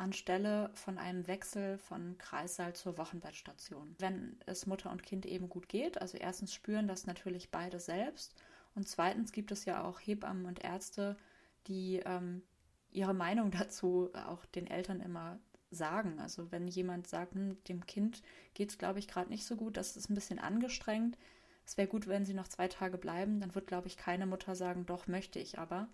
anstelle von einem Wechsel von Kreissaal zur Wochenbettstation. Wenn es Mutter und Kind eben gut geht, also erstens spüren das natürlich beide selbst und zweitens gibt es ja auch Hebammen und Ärzte, die ähm, ihre Meinung dazu auch den Eltern immer sagen. Also wenn jemand sagt, hm, dem Kind geht es, glaube ich, gerade nicht so gut, das ist ein bisschen angestrengt, es wäre gut, wenn sie noch zwei Tage bleiben, dann wird, glaube ich, keine Mutter sagen, doch möchte ich aber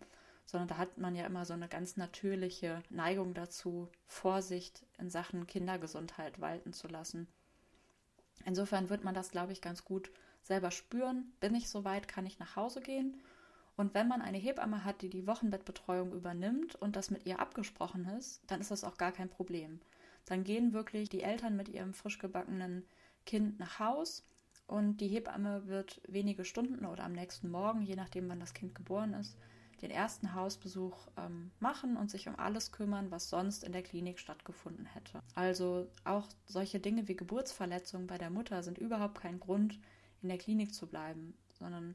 sondern da hat man ja immer so eine ganz natürliche Neigung dazu, Vorsicht in Sachen Kindergesundheit walten zu lassen. Insofern wird man das, glaube ich, ganz gut selber spüren. Bin ich soweit, kann ich nach Hause gehen. Und wenn man eine Hebamme hat, die die Wochenbettbetreuung übernimmt und das mit ihr abgesprochen ist, dann ist das auch gar kein Problem. Dann gehen wirklich die Eltern mit ihrem frisch gebackenen Kind nach Haus und die Hebamme wird wenige Stunden oder am nächsten Morgen, je nachdem wann das Kind geboren ist, den ersten Hausbesuch ähm, machen und sich um alles kümmern, was sonst in der Klinik stattgefunden hätte. Also auch solche Dinge wie Geburtsverletzungen bei der Mutter sind überhaupt kein Grund, in der Klinik zu bleiben, sondern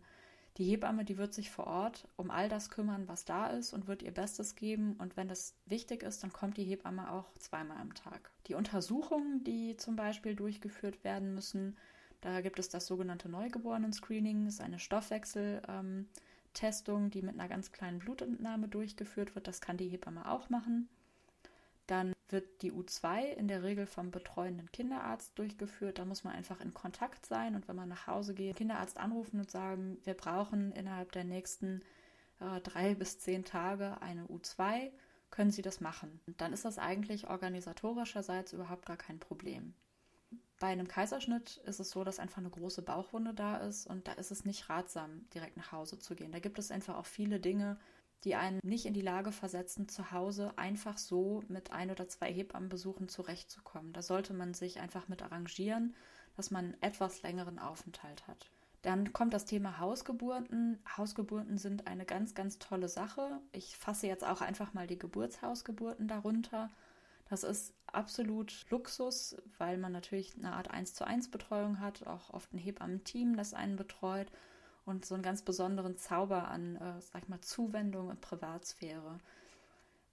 die Hebamme, die wird sich vor Ort um all das kümmern, was da ist und wird ihr Bestes geben. Und wenn das wichtig ist, dann kommt die Hebamme auch zweimal am Tag. Die Untersuchungen, die zum Beispiel durchgeführt werden müssen, da gibt es das sogenannte Neugeborenen-Screening, das ist eine Stoffwechsel- ähm, Testung, die mit einer ganz kleinen Blutentnahme durchgeführt wird. Das kann die Hebamme auch machen. Dann wird die U2 in der Regel vom betreuenden Kinderarzt durchgeführt. Da muss man einfach in Kontakt sein und wenn man nach Hause geht, Kinderarzt anrufen und sagen, wir brauchen innerhalb der nächsten äh, drei bis zehn Tage eine U2. Können Sie das machen? Und dann ist das eigentlich organisatorischerseits überhaupt gar kein Problem. Bei einem Kaiserschnitt ist es so, dass einfach eine große Bauchwunde da ist und da ist es nicht ratsam, direkt nach Hause zu gehen. Da gibt es einfach auch viele Dinge, die einen nicht in die Lage versetzen, zu Hause einfach so mit ein oder zwei Hebammenbesuchen zurechtzukommen. Da sollte man sich einfach mit arrangieren, dass man einen etwas längeren Aufenthalt hat. Dann kommt das Thema Hausgeburten. Hausgeburten sind eine ganz, ganz tolle Sache. Ich fasse jetzt auch einfach mal die Geburtshausgeburten darunter. Das ist absolut Luxus, weil man natürlich eine Art 1 zu 1 Betreuung hat, auch oft ein Hebammen-Team, das einen betreut und so einen ganz besonderen Zauber an, äh, sag ich mal, Zuwendung und Privatsphäre.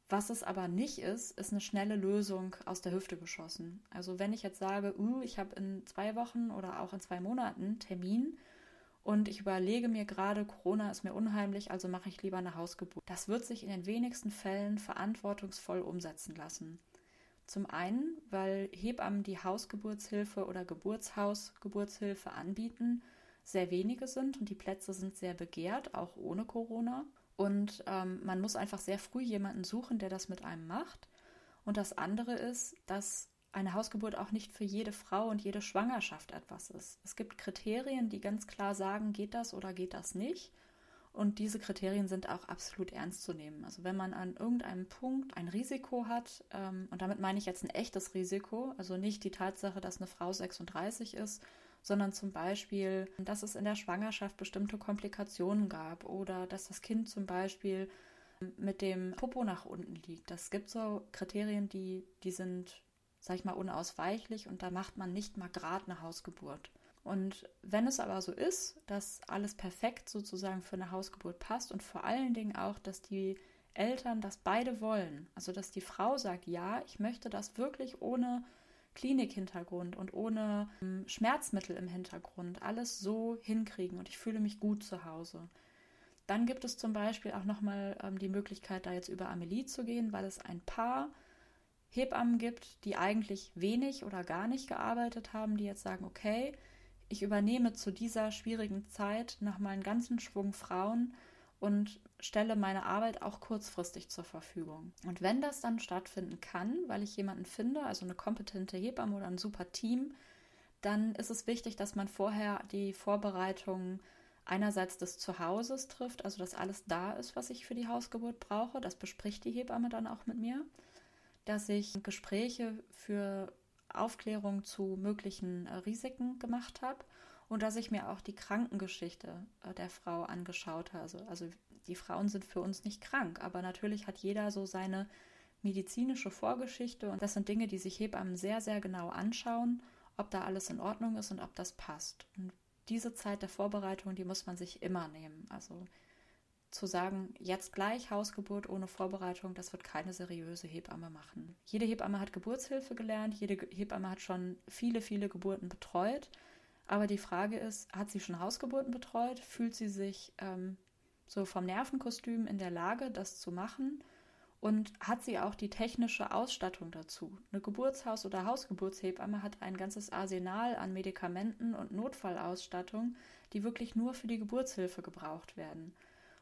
Was es aber nicht ist, ist eine schnelle Lösung aus der Hüfte geschossen. Also wenn ich jetzt sage, uh, ich habe in zwei Wochen oder auch in zwei Monaten Termin und ich überlege mir gerade, Corona ist mir unheimlich, also mache ich lieber eine Hausgeburt. Das wird sich in den wenigsten Fällen verantwortungsvoll umsetzen lassen. Zum einen, weil Hebammen, die Hausgeburtshilfe oder Geburtshausgeburtshilfe anbieten, sehr wenige sind und die Plätze sind sehr begehrt, auch ohne Corona. Und ähm, man muss einfach sehr früh jemanden suchen, der das mit einem macht. Und das andere ist, dass eine Hausgeburt auch nicht für jede Frau und jede Schwangerschaft etwas ist. Es gibt Kriterien, die ganz klar sagen, geht das oder geht das nicht. Und diese Kriterien sind auch absolut ernst zu nehmen. Also wenn man an irgendeinem Punkt ein Risiko hat, ähm, und damit meine ich jetzt ein echtes Risiko, also nicht die Tatsache, dass eine Frau 36 ist, sondern zum Beispiel, dass es in der Schwangerschaft bestimmte Komplikationen gab oder dass das Kind zum Beispiel mit dem Popo nach unten liegt. Das gibt so Kriterien, die, die sind, sag ich mal, unausweichlich und da macht man nicht mal gerade eine Hausgeburt. Und wenn es aber so ist, dass alles perfekt sozusagen für eine Hausgeburt passt und vor allen Dingen auch, dass die Eltern das beide wollen, also dass die Frau sagt, ja, ich möchte das wirklich ohne Klinikhintergrund und ohne ähm, Schmerzmittel im Hintergrund alles so hinkriegen und ich fühle mich gut zu Hause. Dann gibt es zum Beispiel auch nochmal ähm, die Möglichkeit, da jetzt über Amelie zu gehen, weil es ein paar Hebammen gibt, die eigentlich wenig oder gar nicht gearbeitet haben, die jetzt sagen, okay, ich übernehme zu dieser schwierigen Zeit nochmal einen ganzen Schwung Frauen und stelle meine Arbeit auch kurzfristig zur Verfügung. Und wenn das dann stattfinden kann, weil ich jemanden finde, also eine kompetente Hebamme oder ein super Team, dann ist es wichtig, dass man vorher die Vorbereitung einerseits des Zuhauses trifft, also dass alles da ist, was ich für die Hausgeburt brauche. Das bespricht die Hebamme dann auch mit mir. Dass ich Gespräche für Aufklärung zu möglichen äh, Risiken gemacht habe und dass ich mir auch die Krankengeschichte äh, der Frau angeschaut habe. Also, also die Frauen sind für uns nicht krank, aber natürlich hat jeder so seine medizinische Vorgeschichte und das sind Dinge, die sich Hebammen sehr, sehr genau anschauen, ob da alles in Ordnung ist und ob das passt. Und diese Zeit der Vorbereitung, die muss man sich immer nehmen. Also zu sagen, jetzt gleich Hausgeburt ohne Vorbereitung, das wird keine seriöse Hebamme machen. Jede Hebamme hat Geburtshilfe gelernt, jede Hebamme hat schon viele, viele Geburten betreut. Aber die Frage ist, hat sie schon Hausgeburten betreut? Fühlt sie sich ähm, so vom Nervenkostüm in der Lage, das zu machen? Und hat sie auch die technische Ausstattung dazu? Eine Geburtshaus- oder Hausgeburtshebamme hat ein ganzes Arsenal an Medikamenten und Notfallausstattung, die wirklich nur für die Geburtshilfe gebraucht werden.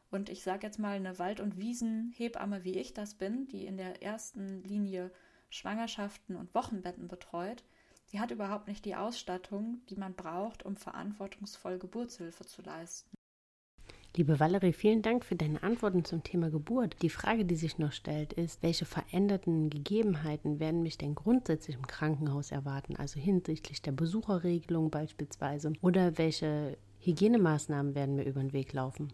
Und ich sage jetzt mal eine Wald- und Wiesenhebamme, wie ich das bin, die in der ersten Linie Schwangerschaften und Wochenbetten betreut, die hat überhaupt nicht die Ausstattung, die man braucht, um verantwortungsvoll Geburtshilfe zu leisten. Liebe Valerie, vielen Dank für deine Antworten zum Thema Geburt. Die Frage, die sich noch stellt, ist, welche veränderten Gegebenheiten werden mich denn grundsätzlich im Krankenhaus erwarten, also hinsichtlich der Besucherregelung beispielsweise, oder welche Hygienemaßnahmen werden mir über den Weg laufen?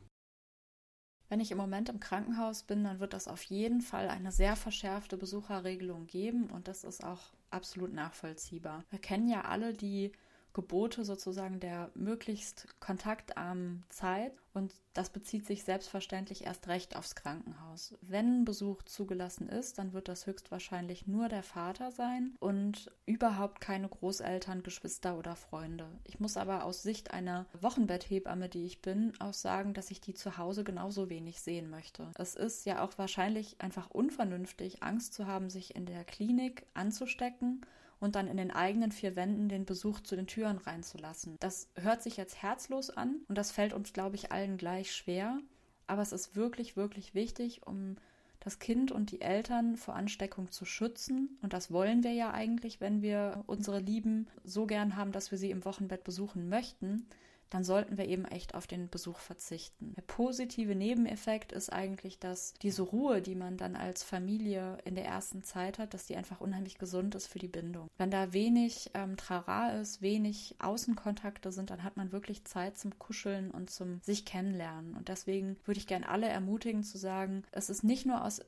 Wenn ich im Moment im Krankenhaus bin, dann wird das auf jeden Fall eine sehr verschärfte Besucherregelung geben und das ist auch absolut nachvollziehbar. Wir kennen ja alle die Gebote sozusagen der möglichst kontaktarmen Zeit und das bezieht sich selbstverständlich erst recht aufs Krankenhaus. Wenn Besuch zugelassen ist, dann wird das höchstwahrscheinlich nur der Vater sein und überhaupt keine Großeltern, Geschwister oder Freunde. Ich muss aber aus Sicht einer Wochenbetthebamme, die ich bin, auch sagen, dass ich die zu Hause genauso wenig sehen möchte. Es ist ja auch wahrscheinlich einfach unvernünftig, Angst zu haben, sich in der Klinik anzustecken und dann in den eigenen vier Wänden den Besuch zu den Türen reinzulassen. Das hört sich jetzt herzlos an und das fällt uns, glaube ich, allen gleich schwer. Aber es ist wirklich, wirklich wichtig, um das Kind und die Eltern vor Ansteckung zu schützen. Und das wollen wir ja eigentlich, wenn wir unsere Lieben so gern haben, dass wir sie im Wochenbett besuchen möchten dann sollten wir eben echt auf den Besuch verzichten. Der positive Nebeneffekt ist eigentlich, dass diese Ruhe, die man dann als Familie in der ersten Zeit hat, dass die einfach unheimlich gesund ist für die Bindung. Wenn da wenig ähm, Trara ist, wenig Außenkontakte sind, dann hat man wirklich Zeit zum Kuscheln und zum sich kennenlernen. Und deswegen würde ich gerne alle ermutigen zu sagen, es ist nicht nur aus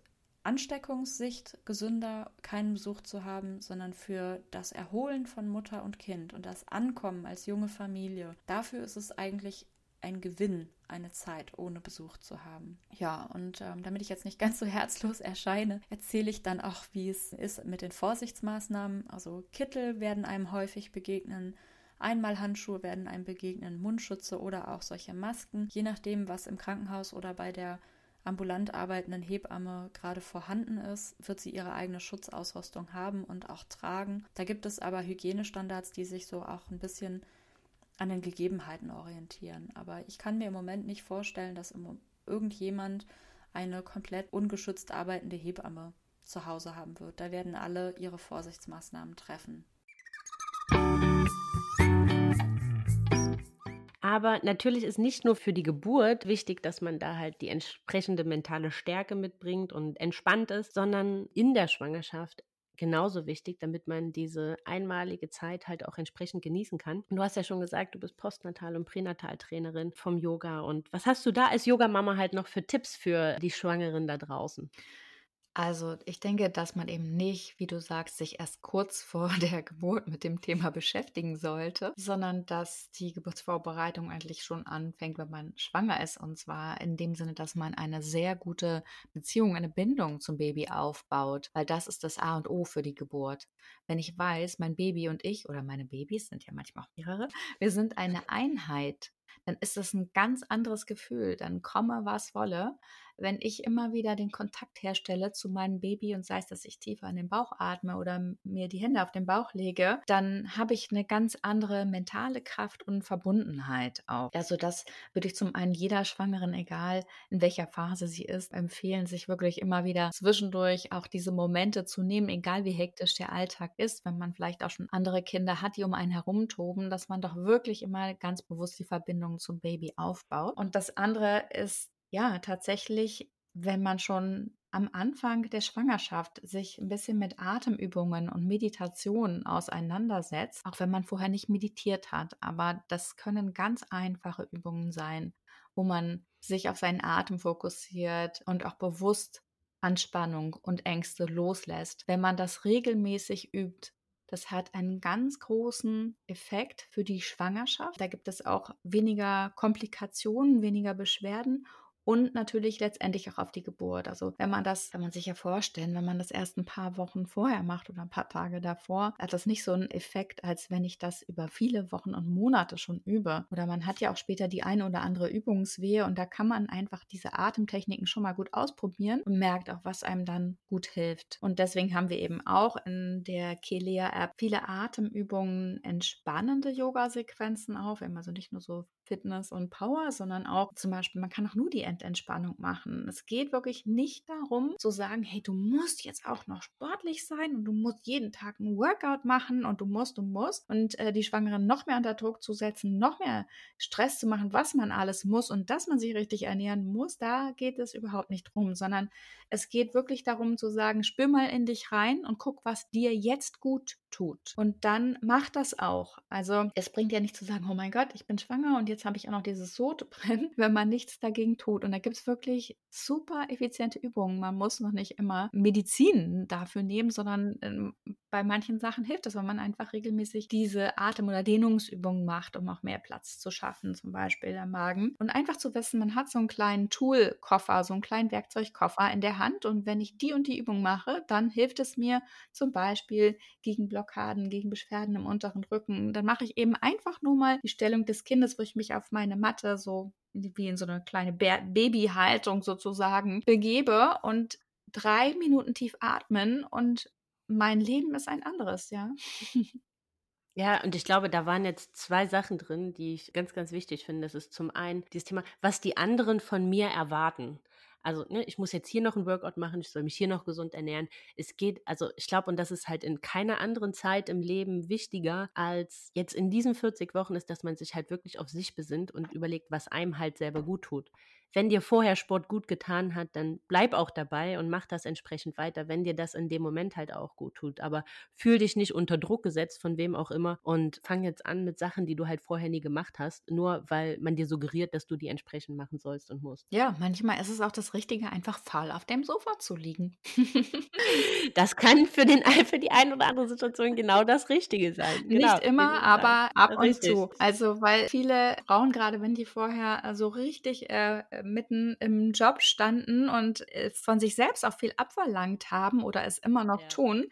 Ansteckungssicht gesünder, keinen Besuch zu haben, sondern für das Erholen von Mutter und Kind und das Ankommen als junge Familie. Dafür ist es eigentlich ein Gewinn, eine Zeit ohne Besuch zu haben. Ja, und ähm, damit ich jetzt nicht ganz so herzlos erscheine, erzähle ich dann auch, wie es ist mit den Vorsichtsmaßnahmen. Also Kittel werden einem häufig begegnen. Einmalhandschuhe werden einem begegnen, Mundschütze oder auch solche Masken, je nachdem, was im Krankenhaus oder bei der ambulant arbeitenden Hebamme gerade vorhanden ist, wird sie ihre eigene Schutzausrüstung haben und auch tragen. Da gibt es aber Hygienestandards, die sich so auch ein bisschen an den Gegebenheiten orientieren. Aber ich kann mir im Moment nicht vorstellen, dass irgendjemand eine komplett ungeschützt arbeitende Hebamme zu Hause haben wird. Da werden alle ihre Vorsichtsmaßnahmen treffen. Aber natürlich ist nicht nur für die Geburt wichtig, dass man da halt die entsprechende mentale Stärke mitbringt und entspannt ist, sondern in der Schwangerschaft genauso wichtig, damit man diese einmalige Zeit halt auch entsprechend genießen kann. Und du hast ja schon gesagt, du bist Postnatal- und Pränataltrainerin vom Yoga. Und was hast du da als Yogamama halt noch für Tipps für die Schwangeren da draußen? Also ich denke, dass man eben nicht, wie du sagst, sich erst kurz vor der Geburt mit dem Thema beschäftigen sollte, sondern dass die Geburtsvorbereitung eigentlich schon anfängt, wenn man schwanger ist. Und zwar in dem Sinne, dass man eine sehr gute Beziehung, eine Bindung zum Baby aufbaut, weil das ist das A und O für die Geburt. Wenn ich weiß, mein Baby und ich oder meine Babys sind ja manchmal auch mehrere, wir sind eine Einheit, dann ist das ein ganz anderes Gefühl. Dann komme, was wolle wenn ich immer wieder den Kontakt herstelle zu meinem Baby und sei es, dass ich tiefer in den Bauch atme oder mir die Hände auf den Bauch lege, dann habe ich eine ganz andere mentale Kraft und Verbundenheit auch. Also das würde ich zum einen jeder Schwangeren, egal in welcher Phase sie ist, empfehlen, sich wirklich immer wieder zwischendurch auch diese Momente zu nehmen, egal wie hektisch der Alltag ist, wenn man vielleicht auch schon andere Kinder hat, die um einen herumtoben, dass man doch wirklich immer ganz bewusst die Verbindung zum Baby aufbaut. Und das andere ist ja, tatsächlich, wenn man schon am Anfang der Schwangerschaft sich ein bisschen mit Atemübungen und Meditation auseinandersetzt, auch wenn man vorher nicht meditiert hat. Aber das können ganz einfache Übungen sein, wo man sich auf seinen Atem fokussiert und auch bewusst Anspannung und Ängste loslässt. Wenn man das regelmäßig übt, das hat einen ganz großen Effekt für die Schwangerschaft. Da gibt es auch weniger Komplikationen, weniger Beschwerden und natürlich letztendlich auch auf die Geburt. Also wenn man das, kann man sich ja vorstellen, wenn man das erst ein paar Wochen vorher macht oder ein paar Tage davor, hat das nicht so einen Effekt, als wenn ich das über viele Wochen und Monate schon übe. Oder man hat ja auch später die eine oder andere Übungswehe und da kann man einfach diese Atemtechniken schon mal gut ausprobieren und merkt auch, was einem dann gut hilft. Und deswegen haben wir eben auch in der Kelea-App viele Atemübungen, entspannende Yoga-Sequenzen auf, also nicht nur so Fitness und Power, sondern auch zum Beispiel, man kann auch nur die Endentspannung machen. Es geht wirklich nicht darum zu sagen, hey, du musst jetzt auch noch sportlich sein und du musst jeden Tag ein Workout machen und du musst, du musst und äh, die Schwangeren noch mehr unter Druck zu setzen, noch mehr Stress zu machen, was man alles muss und dass man sich richtig ernähren muss, da geht es überhaupt nicht drum, sondern es geht wirklich darum zu sagen, spür mal in dich rein und guck, was dir jetzt gut tut. Und dann mach das auch. Also es bringt ja nicht zu sagen, oh mein Gott, ich bin schwanger und jetzt habe ich auch noch dieses Sodbrennen, wenn man nichts dagegen tut. Und da gibt es wirklich super effiziente Übungen. Man muss noch nicht immer Medizin dafür nehmen, sondern ähm, bei manchen Sachen hilft es, wenn man einfach regelmäßig diese Atem- oder Dehnungsübungen macht, um auch mehr Platz zu schaffen, zum Beispiel am Magen. Und einfach zu wissen, man hat so einen kleinen Toolkoffer, so einen kleinen Werkzeugkoffer in der Hand. Und wenn ich die und die Übung mache, dann hilft es mir zum Beispiel gegen Blockaden, gegen Beschwerden im unteren Rücken. Dann mache ich eben einfach nur mal die Stellung des Kindes, wo ich mich auf meine Matte so wie in so eine kleine Babyhaltung sozusagen begebe und drei Minuten tief atmen und mein Leben ist ein anderes, ja. Ja, und ich glaube, da waren jetzt zwei Sachen drin, die ich ganz, ganz wichtig finde. Das ist zum einen dieses Thema, was die anderen von mir erwarten. Also, ne, ich muss jetzt hier noch ein Workout machen, ich soll mich hier noch gesund ernähren. Es geht, also ich glaube, und das ist halt in keiner anderen Zeit im Leben wichtiger als jetzt in diesen 40 Wochen ist, dass man sich halt wirklich auf sich besinnt und überlegt, was einem halt selber gut tut wenn dir vorher Sport gut getan hat, dann bleib auch dabei und mach das entsprechend weiter, wenn dir das in dem Moment halt auch gut tut. Aber fühl dich nicht unter Druck gesetzt von wem auch immer und fang jetzt an mit Sachen, die du halt vorher nie gemacht hast, nur weil man dir suggeriert, dass du die entsprechend machen sollst und musst. Ja, manchmal ist es auch das Richtige, einfach faul auf dem Sofa zu liegen. das kann für, den, für die eine oder andere Situation genau das Richtige sein. Genau, nicht immer, aber ab Richtig. und zu. Also, weil viele Frauen, gerade wenn die vorher so richtig äh, mitten im Job standen und äh, von sich selbst auch viel abverlangt haben oder es immer noch ja. tun,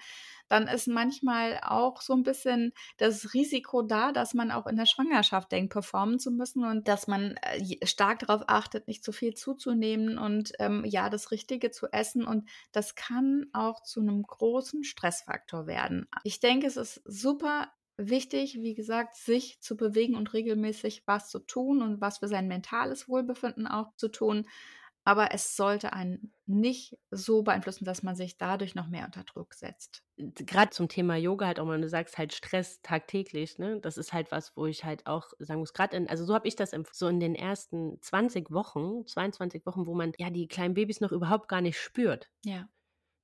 dann ist manchmal auch so ein bisschen das Risiko da, dass man auch in der Schwangerschaft denkt, performen zu müssen und dass man äh, stark darauf achtet, nicht zu viel zuzunehmen und ähm, ja, das Richtige zu essen. Und das kann auch zu einem großen Stressfaktor werden. Ich denke, es ist super wichtig, wie gesagt, sich zu bewegen und regelmäßig was zu tun und was für sein mentales Wohlbefinden auch zu tun. Aber es sollte einen nicht so beeinflussen, dass man sich dadurch noch mehr unter Druck setzt. Gerade zum Thema Yoga halt auch mal, du sagst halt Stress tagtäglich, ne? Das ist halt was, wo ich halt auch sagen muss, gerade in, also so habe ich das so in den ersten 20 Wochen, 22 Wochen, wo man ja die kleinen Babys noch überhaupt gar nicht spürt. Ja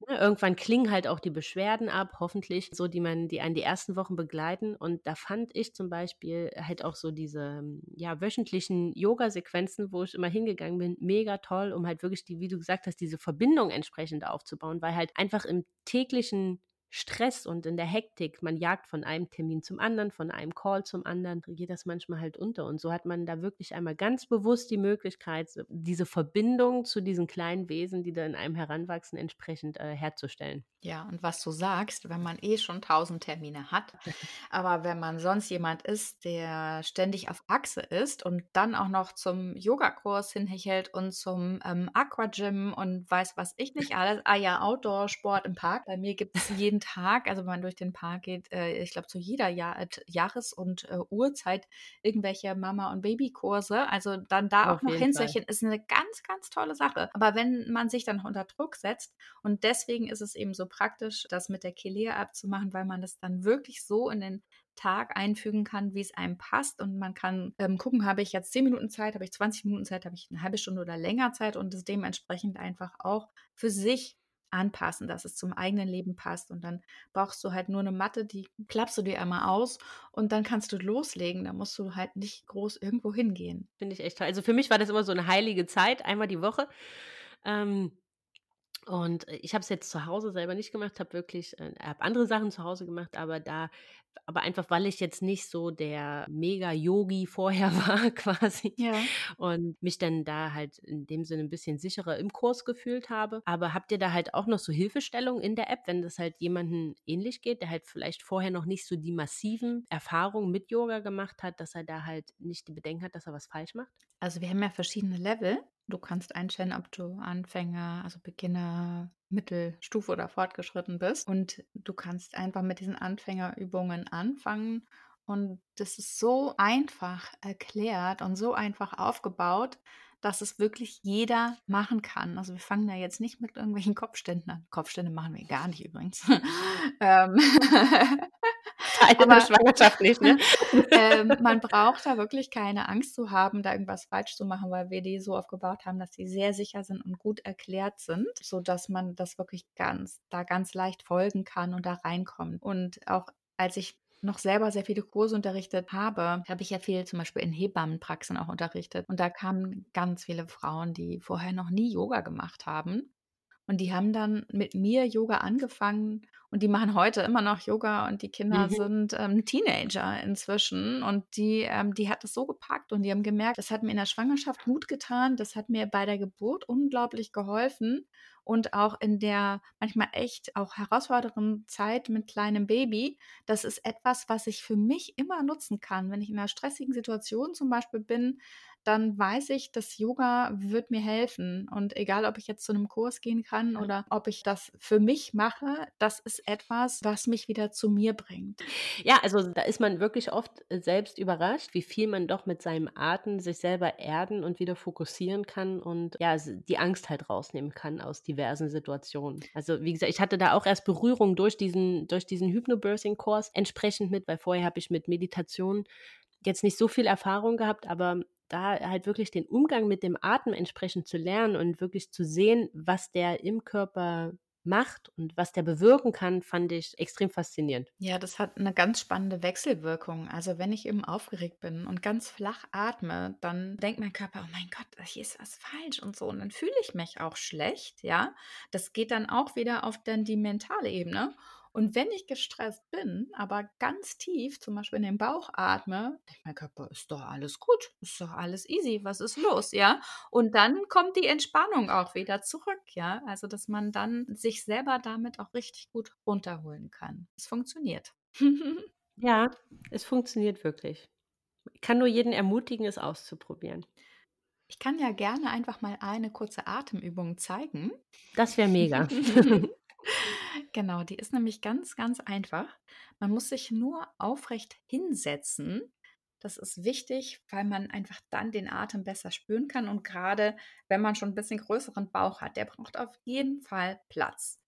Ne, irgendwann klingen halt auch die Beschwerden ab, hoffentlich, so die man, die einen die ersten Wochen begleiten. Und da fand ich zum Beispiel halt auch so diese ja, wöchentlichen Yoga-Sequenzen, wo ich immer hingegangen bin, mega toll, um halt wirklich die, wie du gesagt hast, diese Verbindung entsprechend aufzubauen, weil halt einfach im täglichen Stress und in der Hektik, man jagt von einem Termin zum anderen, von einem Call zum anderen, geht das manchmal halt unter. Und so hat man da wirklich einmal ganz bewusst die Möglichkeit, diese Verbindung zu diesen kleinen Wesen, die da in einem heranwachsen, entsprechend äh, herzustellen. Ja, und was du sagst, wenn man eh schon tausend Termine hat, aber wenn man sonst jemand ist, der ständig auf Achse ist und dann auch noch zum Yogakurs hinhechelt und zum ähm, Aquagym und weiß was ich nicht alles, ah ja, Outdoor-Sport im Park. Bei mir gibt es jeden Tag, also wenn man durch den Park geht, äh, ich glaube zu jeder Jahr, äh, Jahres- und äh, Uhrzeit irgendwelche Mama- und Babykurse. Also dann da auf auch noch hinzuhören, ist eine ganz, ganz tolle Sache. Aber wenn man sich dann unter Druck setzt und deswegen ist es eben so praktisch, das mit der Kelea-App zu machen, weil man das dann wirklich so in den Tag einfügen kann, wie es einem passt. Und man kann ähm, gucken, habe ich jetzt 10 Minuten Zeit, habe ich 20 Minuten Zeit, habe ich eine halbe Stunde oder länger Zeit und es dementsprechend einfach auch für sich anpassen, dass es zum eigenen Leben passt. Und dann brauchst du halt nur eine Matte, die klappst du dir einmal aus und dann kannst du loslegen. Da musst du halt nicht groß irgendwo hingehen. Finde ich echt toll. Also für mich war das immer so eine heilige Zeit, einmal die Woche. Ähm, und äh, ich habe es jetzt zu Hause selber nicht gemacht, habe wirklich, äh, habe andere Sachen zu Hause gemacht, aber da, aber einfach, weil ich jetzt nicht so der Mega-Yogi vorher war, quasi. Ja. Und mich dann da halt in dem Sinne ein bisschen sicherer im Kurs gefühlt habe. Aber habt ihr da halt auch noch so Hilfestellungen in der App, wenn das halt jemandem ähnlich geht, der halt vielleicht vorher noch nicht so die massiven Erfahrungen mit Yoga gemacht hat, dass er da halt nicht die Bedenken hat, dass er was falsch macht? Also wir haben ja verschiedene Level. Du kannst einstellen, ob du Anfänger, also Beginner, Mittelstufe oder fortgeschritten bist. Und du kannst einfach mit diesen Anfängerübungen anfangen. Und das ist so einfach erklärt und so einfach aufgebaut, dass es wirklich jeder machen kann. Also wir fangen da jetzt nicht mit irgendwelchen Kopfständen an. Kopfstände machen wir gar nicht übrigens. ähm, Teile der Schwangerschaft nicht, ne? ähm, man braucht da wirklich keine Angst zu haben, da irgendwas falsch zu machen, weil wir die so aufgebaut haben, dass sie sehr sicher sind und gut erklärt sind, sodass man das wirklich ganz, da ganz leicht folgen kann und da reinkommt. Und auch als ich noch selber sehr viele Kurse unterrichtet habe, habe ich ja viel zum Beispiel in Hebammenpraxen auch unterrichtet. Und da kamen ganz viele Frauen, die vorher noch nie Yoga gemacht haben. Und die haben dann mit mir Yoga angefangen und die machen heute immer noch Yoga und die Kinder mhm. sind ähm, Teenager inzwischen und die, ähm, die hat es so gepackt und die haben gemerkt, das hat mir in der Schwangerschaft gut getan, das hat mir bei der Geburt unglaublich geholfen und auch in der manchmal echt auch herausfordernden Zeit mit kleinem Baby, das ist etwas, was ich für mich immer nutzen kann. Wenn ich in einer stressigen Situation zum Beispiel bin, dann weiß ich, das Yoga wird mir helfen. Und egal, ob ich jetzt zu einem Kurs gehen kann oder ob ich das für mich mache, das ist etwas, was mich wieder zu mir bringt. Ja, also da ist man wirklich oft äh, selbst überrascht, wie viel man doch mit seinem Atem sich selber erden und wieder fokussieren kann und ja, die Angst halt rausnehmen kann aus diversen Situationen. Also wie gesagt, ich hatte da auch erst Berührung durch diesen, durch diesen Hypnobirthing-Kurs entsprechend mit, weil vorher habe ich mit Meditation jetzt nicht so viel Erfahrung gehabt, aber da halt wirklich den Umgang mit dem Atem entsprechend zu lernen und wirklich zu sehen, was der im Körper macht und was der bewirken kann, fand ich extrem faszinierend. Ja, das hat eine ganz spannende Wechselwirkung. Also wenn ich eben aufgeregt bin und ganz flach atme, dann denkt mein Körper, oh mein Gott, hier ist was falsch und so. Und dann fühle ich mich auch schlecht, ja. Das geht dann auch wieder auf dann die mentale Ebene. Und wenn ich gestresst bin, aber ganz tief, zum Beispiel in den Bauch atme, denkt mein Körper, ist doch alles gut, ist doch alles easy, was ist los, ja? Und dann kommt die Entspannung auch wieder zurück, ja? Also, dass man dann sich selber damit auch richtig gut runterholen kann. Es funktioniert. ja, es funktioniert wirklich. Ich kann nur jeden ermutigen, es auszuprobieren. Ich kann ja gerne einfach mal eine kurze Atemübung zeigen. Das wäre mega. Genau, die ist nämlich ganz, ganz einfach. Man muss sich nur aufrecht hinsetzen. Das ist wichtig, weil man einfach dann den Atem besser spüren kann. Und gerade wenn man schon ein bisschen größeren Bauch hat, der braucht auf jeden Fall Platz.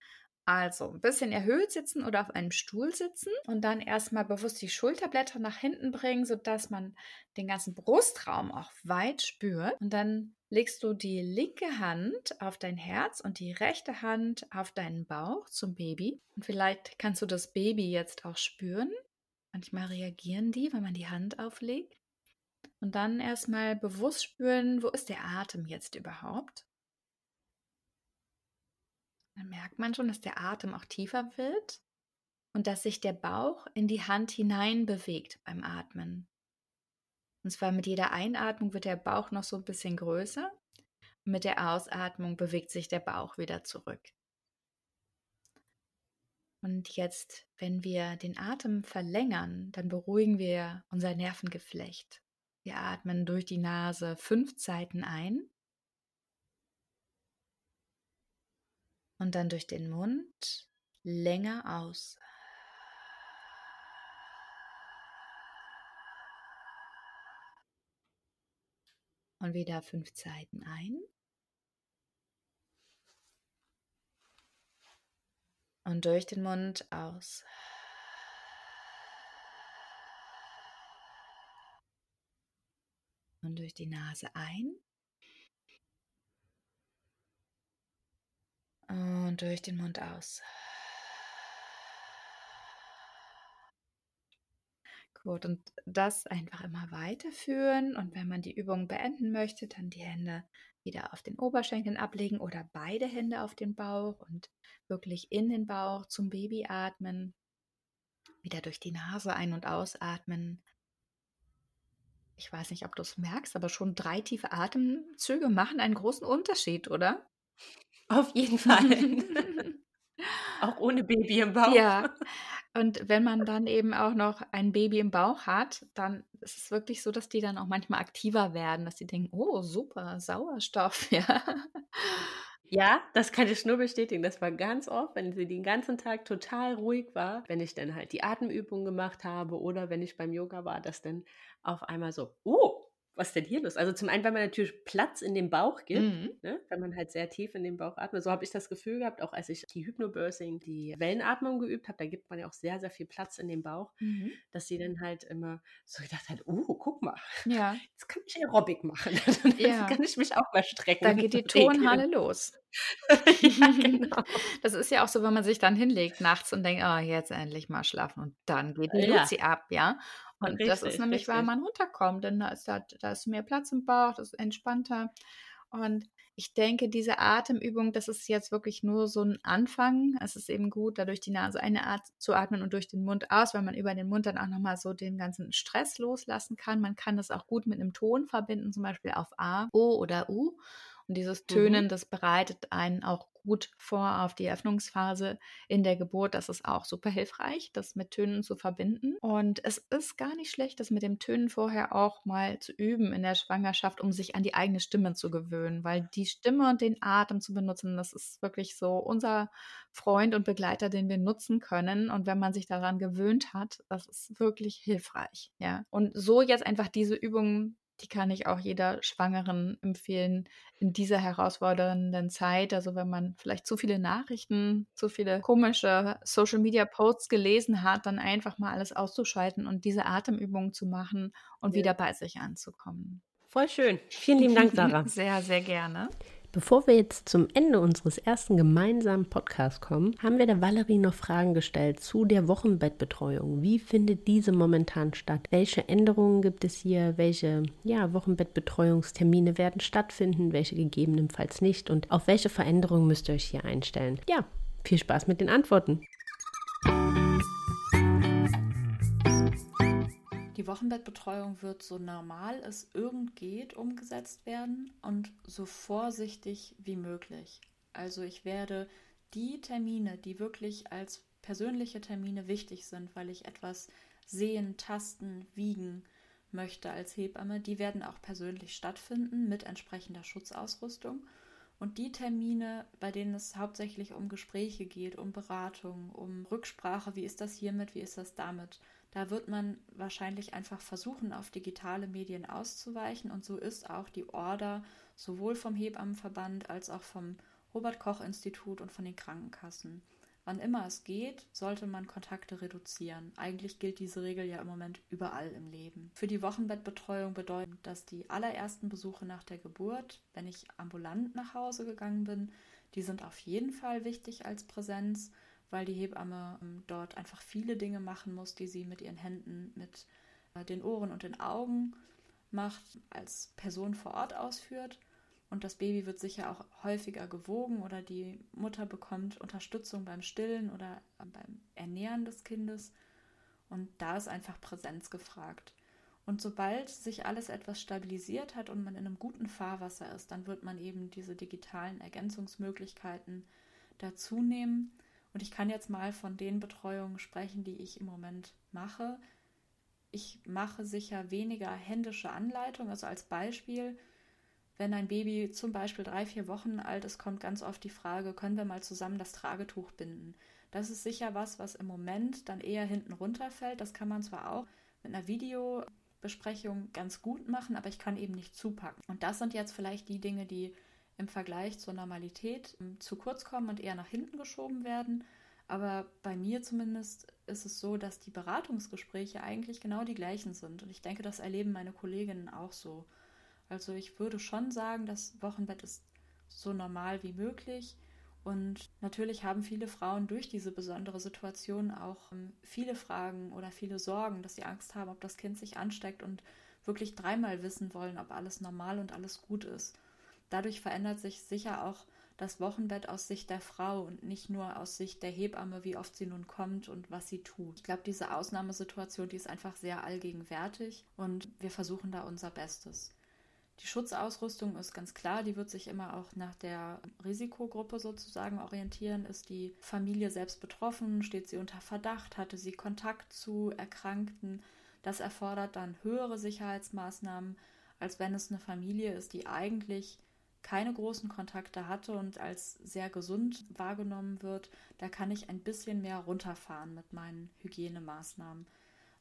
Also ein bisschen erhöht sitzen oder auf einem Stuhl sitzen und dann erstmal bewusst die Schulterblätter nach hinten bringen, sodass man den ganzen Brustraum auch weit spürt. Und dann legst du die linke Hand auf dein Herz und die rechte Hand auf deinen Bauch zum Baby. Und vielleicht kannst du das Baby jetzt auch spüren. Manchmal reagieren die, wenn man die Hand auflegt. Und dann erstmal bewusst spüren, wo ist der Atem jetzt überhaupt? Dann merkt man schon, dass der Atem auch tiefer wird und dass sich der Bauch in die Hand hinein bewegt beim Atmen. Und zwar mit jeder Einatmung wird der Bauch noch so ein bisschen größer mit der Ausatmung bewegt sich der Bauch wieder zurück. Und jetzt, wenn wir den Atem verlängern, dann beruhigen wir unser Nervengeflecht. Wir atmen durch die Nase fünf Zeiten ein und dann durch den Mund länger aus. Und wieder fünf Zeiten ein. Und durch den Mund aus. Und durch die Nase ein. Und durch den Mund aus. Gut, und das einfach immer weiterführen. Und wenn man die Übung beenden möchte, dann die Hände wieder auf den Oberschenkeln ablegen oder beide Hände auf den Bauch und wirklich in den Bauch zum Baby atmen. Wieder durch die Nase ein- und ausatmen. Ich weiß nicht, ob du es merkst, aber schon drei tiefe Atemzüge machen einen großen Unterschied, oder? Auf jeden Fall. Auch ohne Baby im Bauch. Ja. Und wenn man dann eben auch noch ein Baby im Bauch hat, dann ist es wirklich so, dass die dann auch manchmal aktiver werden, dass sie denken, oh, super, Sauerstoff, ja. Ja, das kann ich nur bestätigen. Das war ganz oft, wenn sie den ganzen Tag total ruhig war, wenn ich dann halt die Atemübungen gemacht habe oder wenn ich beim Yoga war, dass dann auf einmal so, oh, was ist denn hier los? Also zum einen, weil man natürlich Platz in dem Bauch gibt, mhm. ne? wenn man halt sehr tief in den Bauch atmet. So habe ich das Gefühl gehabt, auch als ich die Hypnobirthing, die Wellenatmung geübt habe, da gibt man ja auch sehr, sehr viel Platz in dem Bauch, mhm. dass sie dann halt immer so gedacht hat, oh, guck mal, ja. jetzt kann ich Aerobic machen. jetzt ja. kann ich mich auch mal strecken. Da geht die Tonhalle los. ja, genau. Das ist ja auch so, wenn man sich dann hinlegt nachts und denkt, oh, jetzt endlich mal schlafen und dann geht die Luzi ab, ja. Und richtig, das ist nämlich, richtig. weil man runterkommt, denn da ist, da, da ist mehr Platz im Bauch, das ist entspannter. Und ich denke, diese Atemübung, das ist jetzt wirklich nur so ein Anfang. Es ist eben gut, da durch die Nase eine Art zu atmen und durch den Mund aus, weil man über den Mund dann auch nochmal so den ganzen Stress loslassen kann. Man kann das auch gut mit einem Ton verbinden, zum Beispiel auf A, O oder U. Und dieses Tönen, mhm. das bereitet einen auch gut vor auf die Öffnungsphase in der Geburt. Das ist auch super hilfreich, das mit Tönen zu verbinden. Und es ist gar nicht schlecht, das mit dem Tönen vorher auch mal zu üben in der Schwangerschaft, um sich an die eigene Stimme zu gewöhnen, weil die Stimme und den Atem zu benutzen, das ist wirklich so unser Freund und Begleiter, den wir nutzen können. Und wenn man sich daran gewöhnt hat, das ist wirklich hilfreich. Ja. Und so jetzt einfach diese Übungen die kann ich auch jeder Schwangeren empfehlen in dieser herausfordernden Zeit. Also wenn man vielleicht zu viele Nachrichten, zu viele komische Social-Media-Posts gelesen hat, dann einfach mal alles auszuschalten und diese Atemübungen zu machen und ja. wieder bei sich anzukommen. Voll schön. Vielen lieben Dank, Sarah. sehr, sehr gerne. Bevor wir jetzt zum Ende unseres ersten gemeinsamen Podcasts kommen, haben wir der Valerie noch Fragen gestellt zu der Wochenbettbetreuung. Wie findet diese momentan statt? Welche Änderungen gibt es hier? Welche ja, Wochenbettbetreuungstermine werden stattfinden? Welche gegebenenfalls nicht? Und auf welche Veränderungen müsst ihr euch hier einstellen? Ja, viel Spaß mit den Antworten. Die Wochenbettbetreuung wird so normal es irgend geht umgesetzt werden und so vorsichtig wie möglich. Also ich werde die Termine, die wirklich als persönliche Termine wichtig sind, weil ich etwas sehen, tasten, wiegen möchte als Hebamme, die werden auch persönlich stattfinden mit entsprechender Schutzausrüstung. Und die Termine, bei denen es hauptsächlich um Gespräche geht, um Beratung, um Rücksprache, wie ist das hiermit, wie ist das damit, da wird man wahrscheinlich einfach versuchen, auf digitale Medien auszuweichen. Und so ist auch die Order sowohl vom Hebammenverband als auch vom Robert Koch Institut und von den Krankenkassen. Wann immer es geht, sollte man Kontakte reduzieren. Eigentlich gilt diese Regel ja im Moment überall im Leben. Für die Wochenbettbetreuung bedeutet, dass die allerersten Besuche nach der Geburt, wenn ich ambulant nach Hause gegangen bin, die sind auf jeden Fall wichtig als Präsenz, weil die Hebamme ähm, dort einfach viele Dinge machen muss, die sie mit ihren Händen, mit äh, den Ohren und den Augen macht, als Person vor Ort ausführt und das Baby wird sicher auch häufiger gewogen oder die Mutter bekommt Unterstützung beim Stillen oder beim Ernähren des Kindes. Und da ist einfach Präsenz gefragt. Und sobald sich alles etwas stabilisiert hat und man in einem guten Fahrwasser ist, dann wird man eben diese digitalen Ergänzungsmöglichkeiten dazu nehmen. Und ich kann jetzt mal von den Betreuungen sprechen, die ich im Moment mache. Ich mache sicher weniger händische Anleitung. Also als Beispiel, wenn ein Baby zum Beispiel drei, vier Wochen alt ist, kommt ganz oft die Frage, können wir mal zusammen das Tragetuch binden? Das ist sicher was, was im Moment dann eher hinten runterfällt. Das kann man zwar auch mit einer Videobesprechung ganz gut machen, aber ich kann eben nicht zupacken. Und das sind jetzt vielleicht die Dinge, die im Vergleich zur Normalität ähm, zu kurz kommen und eher nach hinten geschoben werden. Aber bei mir zumindest ist es so, dass die Beratungsgespräche eigentlich genau die gleichen sind. Und ich denke, das erleben meine Kolleginnen auch so. Also ich würde schon sagen, das Wochenbett ist so normal wie möglich. Und natürlich haben viele Frauen durch diese besondere Situation auch ähm, viele Fragen oder viele Sorgen, dass sie Angst haben, ob das Kind sich ansteckt und wirklich dreimal wissen wollen, ob alles normal und alles gut ist. Dadurch verändert sich sicher auch das Wochenbett aus Sicht der Frau und nicht nur aus Sicht der Hebamme, wie oft sie nun kommt und was sie tut. Ich glaube, diese Ausnahmesituation, die ist einfach sehr allgegenwärtig und wir versuchen da unser Bestes. Die Schutzausrüstung ist ganz klar, die wird sich immer auch nach der Risikogruppe sozusagen orientieren. Ist die Familie selbst betroffen? Steht sie unter Verdacht? Hatte sie Kontakt zu Erkrankten? Das erfordert dann höhere Sicherheitsmaßnahmen, als wenn es eine Familie ist, die eigentlich keine großen Kontakte hatte und als sehr gesund wahrgenommen wird. Da kann ich ein bisschen mehr runterfahren mit meinen Hygienemaßnahmen.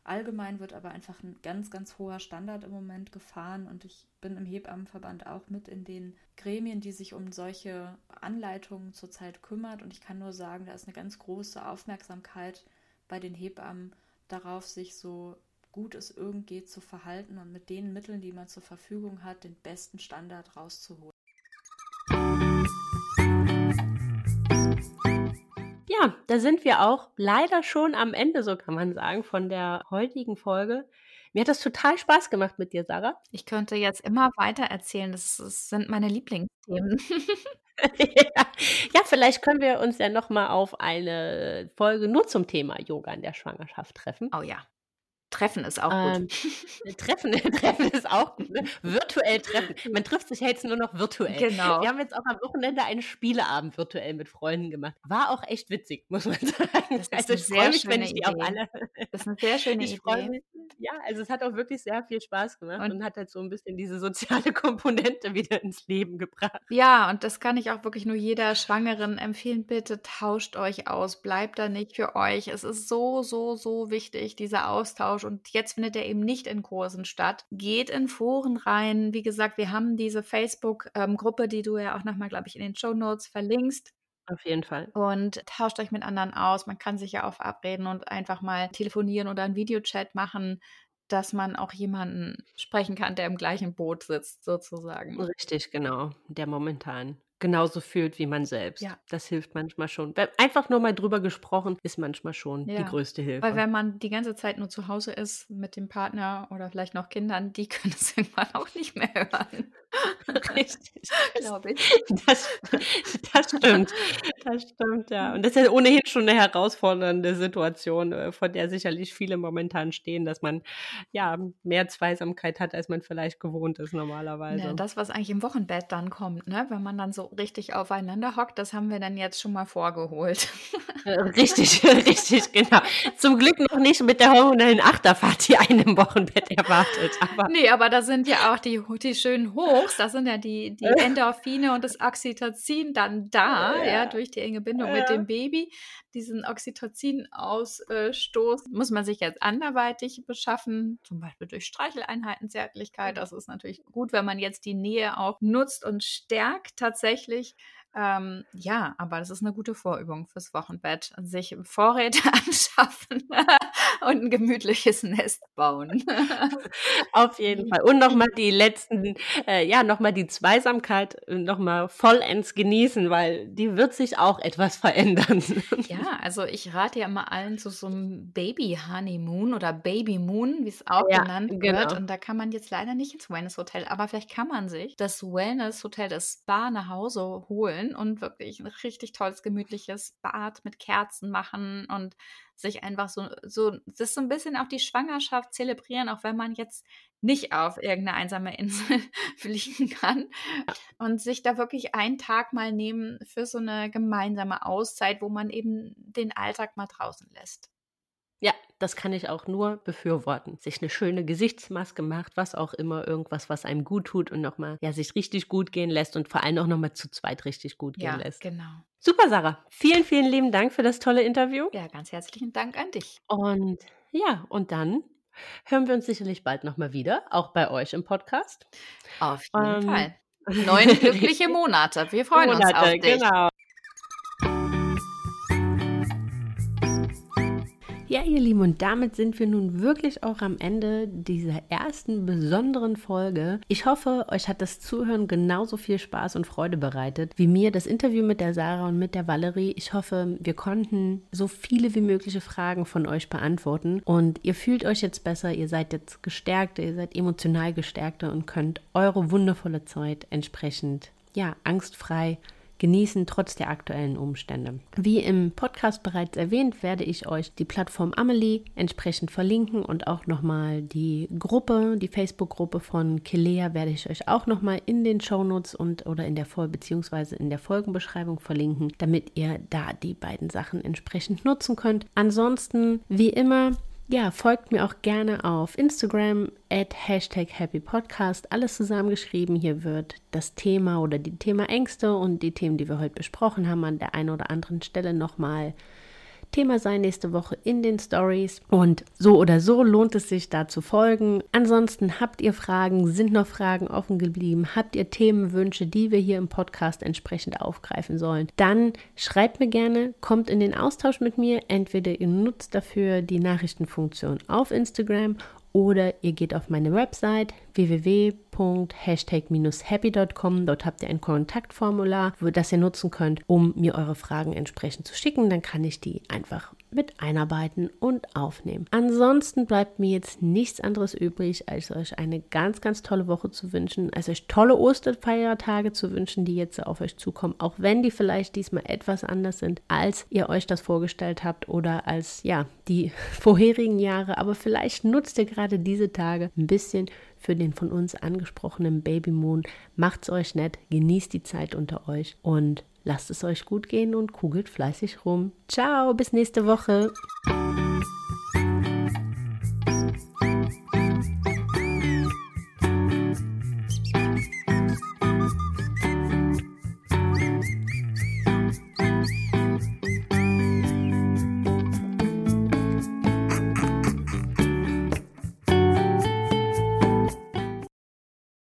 Allgemein wird aber einfach ein ganz, ganz hoher Standard im Moment gefahren und ich bin im Hebammenverband auch mit in den Gremien, die sich um solche Anleitungen zurzeit kümmert und ich kann nur sagen, da ist eine ganz große Aufmerksamkeit bei den Hebammen darauf, sich so gut es irgend geht zu verhalten und mit den Mitteln, die man zur Verfügung hat, den besten Standard rauszuholen. Ja, da sind wir auch leider schon am Ende, so kann man sagen, von der heutigen Folge. Mir hat das total Spaß gemacht mit dir, Sarah. Ich könnte jetzt immer weiter erzählen. Das, das sind meine Lieblingsthemen. ja. ja, vielleicht können wir uns ja noch mal auf eine Folge nur zum Thema Yoga in der Schwangerschaft treffen. Oh ja, Treffen ist auch gut. Ähm, treffen, treffen ist auch gut. Ne? Virtuell treffen. Man trifft sich jetzt nur noch virtuell. Genau. Wir haben jetzt auch am Wochenende einen Spieleabend virtuell mit Freunden gemacht. War auch echt witzig, muss man sagen. also ich freue mich, wenn ich die auch alle. Das ist eine sehr schöne ich Idee. Mich, ja, also es hat auch wirklich sehr viel Spaß gemacht und, und hat halt so ein bisschen diese soziale Komponente wieder ins Leben gebracht. Ja, und das kann ich auch wirklich nur jeder Schwangeren empfehlen. Bitte tauscht euch aus, bleibt da nicht für euch. Es ist so, so, so wichtig, dieser Austausch Austausch und jetzt findet er eben nicht in Kursen statt. Geht in Foren rein. Wie gesagt, wir haben diese Facebook-Gruppe, die du ja auch nochmal, glaube ich, in den Show Notes verlinkst. Auf jeden Fall. Und tauscht euch mit anderen aus. Man kann sich ja auch verabreden und einfach mal telefonieren oder einen Videochat machen, dass man auch jemanden sprechen kann, der im gleichen Boot sitzt, sozusagen. Richtig, genau. Der momentan genauso fühlt wie man selbst. Ja. Das hilft manchmal schon. Einfach nur mal drüber gesprochen ist manchmal schon ja. die größte Hilfe. Weil wenn man die ganze Zeit nur zu Hause ist mit dem Partner oder vielleicht noch Kindern, die können es irgendwann auch nicht mehr hören. Richtig, glaube ich. Das, das stimmt. Das stimmt, ja. Und das ist ja ohnehin schon eine herausfordernde Situation, äh, vor der sicherlich viele momentan stehen, dass man ja mehr Zweisamkeit hat, als man vielleicht gewohnt ist normalerweise. Ja, das, was eigentlich im Wochenbett dann kommt, ne? wenn man dann so richtig aufeinander hockt, das haben wir dann jetzt schon mal vorgeholt. Äh, richtig, richtig, genau. Zum Glück noch nicht mit der hormonellen Achterfahrt, die einen im Wochenbett erwartet. Aber nee, aber da sind ja auch die, die schönen Hochs, da sind ja die, die Endorphine und das Oxytocin dann da, ja, ja durch die enge Bindung ja. mit dem Baby. Diesen Oxytocin-Ausstoß muss man sich jetzt anderweitig beschaffen, zum Beispiel durch Streicheleinheiten, Zärtlichkeit. Das ist natürlich gut, wenn man jetzt die Nähe auch nutzt und stärkt tatsächlich. Ähm, ja, aber das ist eine gute Vorübung fürs Wochenbett. Sich Vorräte anschaffen und ein gemütliches Nest bauen. Auf jeden Fall. Und nochmal die letzten, äh, ja, nochmal die Zweisamkeit äh, nochmal vollends genießen, weil die wird sich auch etwas verändern. Ja, also ich rate ja immer allen zu so einem Baby-Honeymoon oder Baby-Moon, wie es auch Ja, genannt wird. genau. Und da kann man jetzt leider nicht ins Wellness-Hotel, aber vielleicht kann man sich das Wellness-Hotel, das Spa nach Hause holen und wirklich ein richtig tolles, gemütliches Bad mit Kerzen machen und sich einfach so, so, das ist so ein bisschen auch die Schwangerschaft zelebrieren, auch wenn man jetzt nicht auf irgendeine einsame Insel fliegen kann und sich da wirklich einen Tag mal nehmen für so eine gemeinsame Auszeit, wo man eben den Alltag mal draußen lässt. Das kann ich auch nur befürworten. Sich eine schöne Gesichtsmaske macht, was auch immer, irgendwas, was einem gut tut und nochmal, ja, sich richtig gut gehen lässt und vor allem auch nochmal zu zweit richtig gut gehen Ja, lässt. genau. Super, Sarah. Vielen, vielen lieben Dank für das tolle Interview. Ja, ganz herzlichen Dank an dich. Und ja, und dann hören wir uns sicherlich bald nochmal wieder, auch bei euch im Podcast. Auf jeden Ähm, Fall. Neun glückliche Monate. Wir freuen uns auf Monate, dich. Genau. Ja, ihr Lieben, und damit sind wir nun wirklich auch am Ende dieser ersten besonderen Folge. Ich hoffe, euch hat das Zuhören genauso viel Spaß und Freude bereitet wie mir das Interview mit der Sarah und mit der Valerie. Ich hoffe, wir konnten so viele wie mögliche Fragen von euch beantworten und ihr fühlt euch jetzt besser, ihr seid jetzt gestärkter, ihr seid emotional gestärkter und könnt eure wundervolle Zeit entsprechend, ja, angstfrei genießen, trotz der aktuellen Umstände. Wie im Podcast bereits erwähnt, werde ich euch die Plattform Amelie entsprechend verlinken und auch nochmal die Gruppe, die Facebook-Gruppe von Kelea werde ich euch auch nochmal in den Shownotes und oder in der Folge beziehungsweise in der Folgenbeschreibung verlinken, damit ihr da die beiden Sachen entsprechend nutzen könnt. Ansonsten, wie immer, ja, folgt mir auch gerne auf Instagram at Hashtag Happy Podcast. Alles zusammengeschrieben. Hier wird das Thema oder die Thema Ängste und die Themen, die wir heute besprochen haben, an der einen oder anderen Stelle nochmal Thema sein nächste Woche in den Stories. Und so oder so lohnt es sich, da zu folgen. Ansonsten habt ihr Fragen, sind noch Fragen offen geblieben, habt ihr Themenwünsche, die wir hier im Podcast entsprechend aufgreifen sollen, dann schreibt mir gerne, kommt in den Austausch mit mir. Entweder ihr nutzt dafür die Nachrichtenfunktion auf Instagram oder ihr geht auf meine Website www.hashtag-happy.com. Dort habt ihr ein Kontaktformular, das ihr nutzen könnt, um mir eure Fragen entsprechend zu schicken. Dann kann ich die einfach mit einarbeiten und aufnehmen. Ansonsten bleibt mir jetzt nichts anderes übrig, als euch eine ganz, ganz tolle Woche zu wünschen, als euch tolle Osterfeiertage zu wünschen, die jetzt auf euch zukommen, auch wenn die vielleicht diesmal etwas anders sind, als ihr euch das vorgestellt habt oder als ja die vorherigen Jahre. Aber vielleicht nutzt ihr gerade diese Tage ein bisschen für den von uns angesprochenen Baby Moon. Macht's euch nett, genießt die Zeit unter euch und Lasst es euch gut gehen und kugelt fleißig rum. Ciao, bis nächste Woche.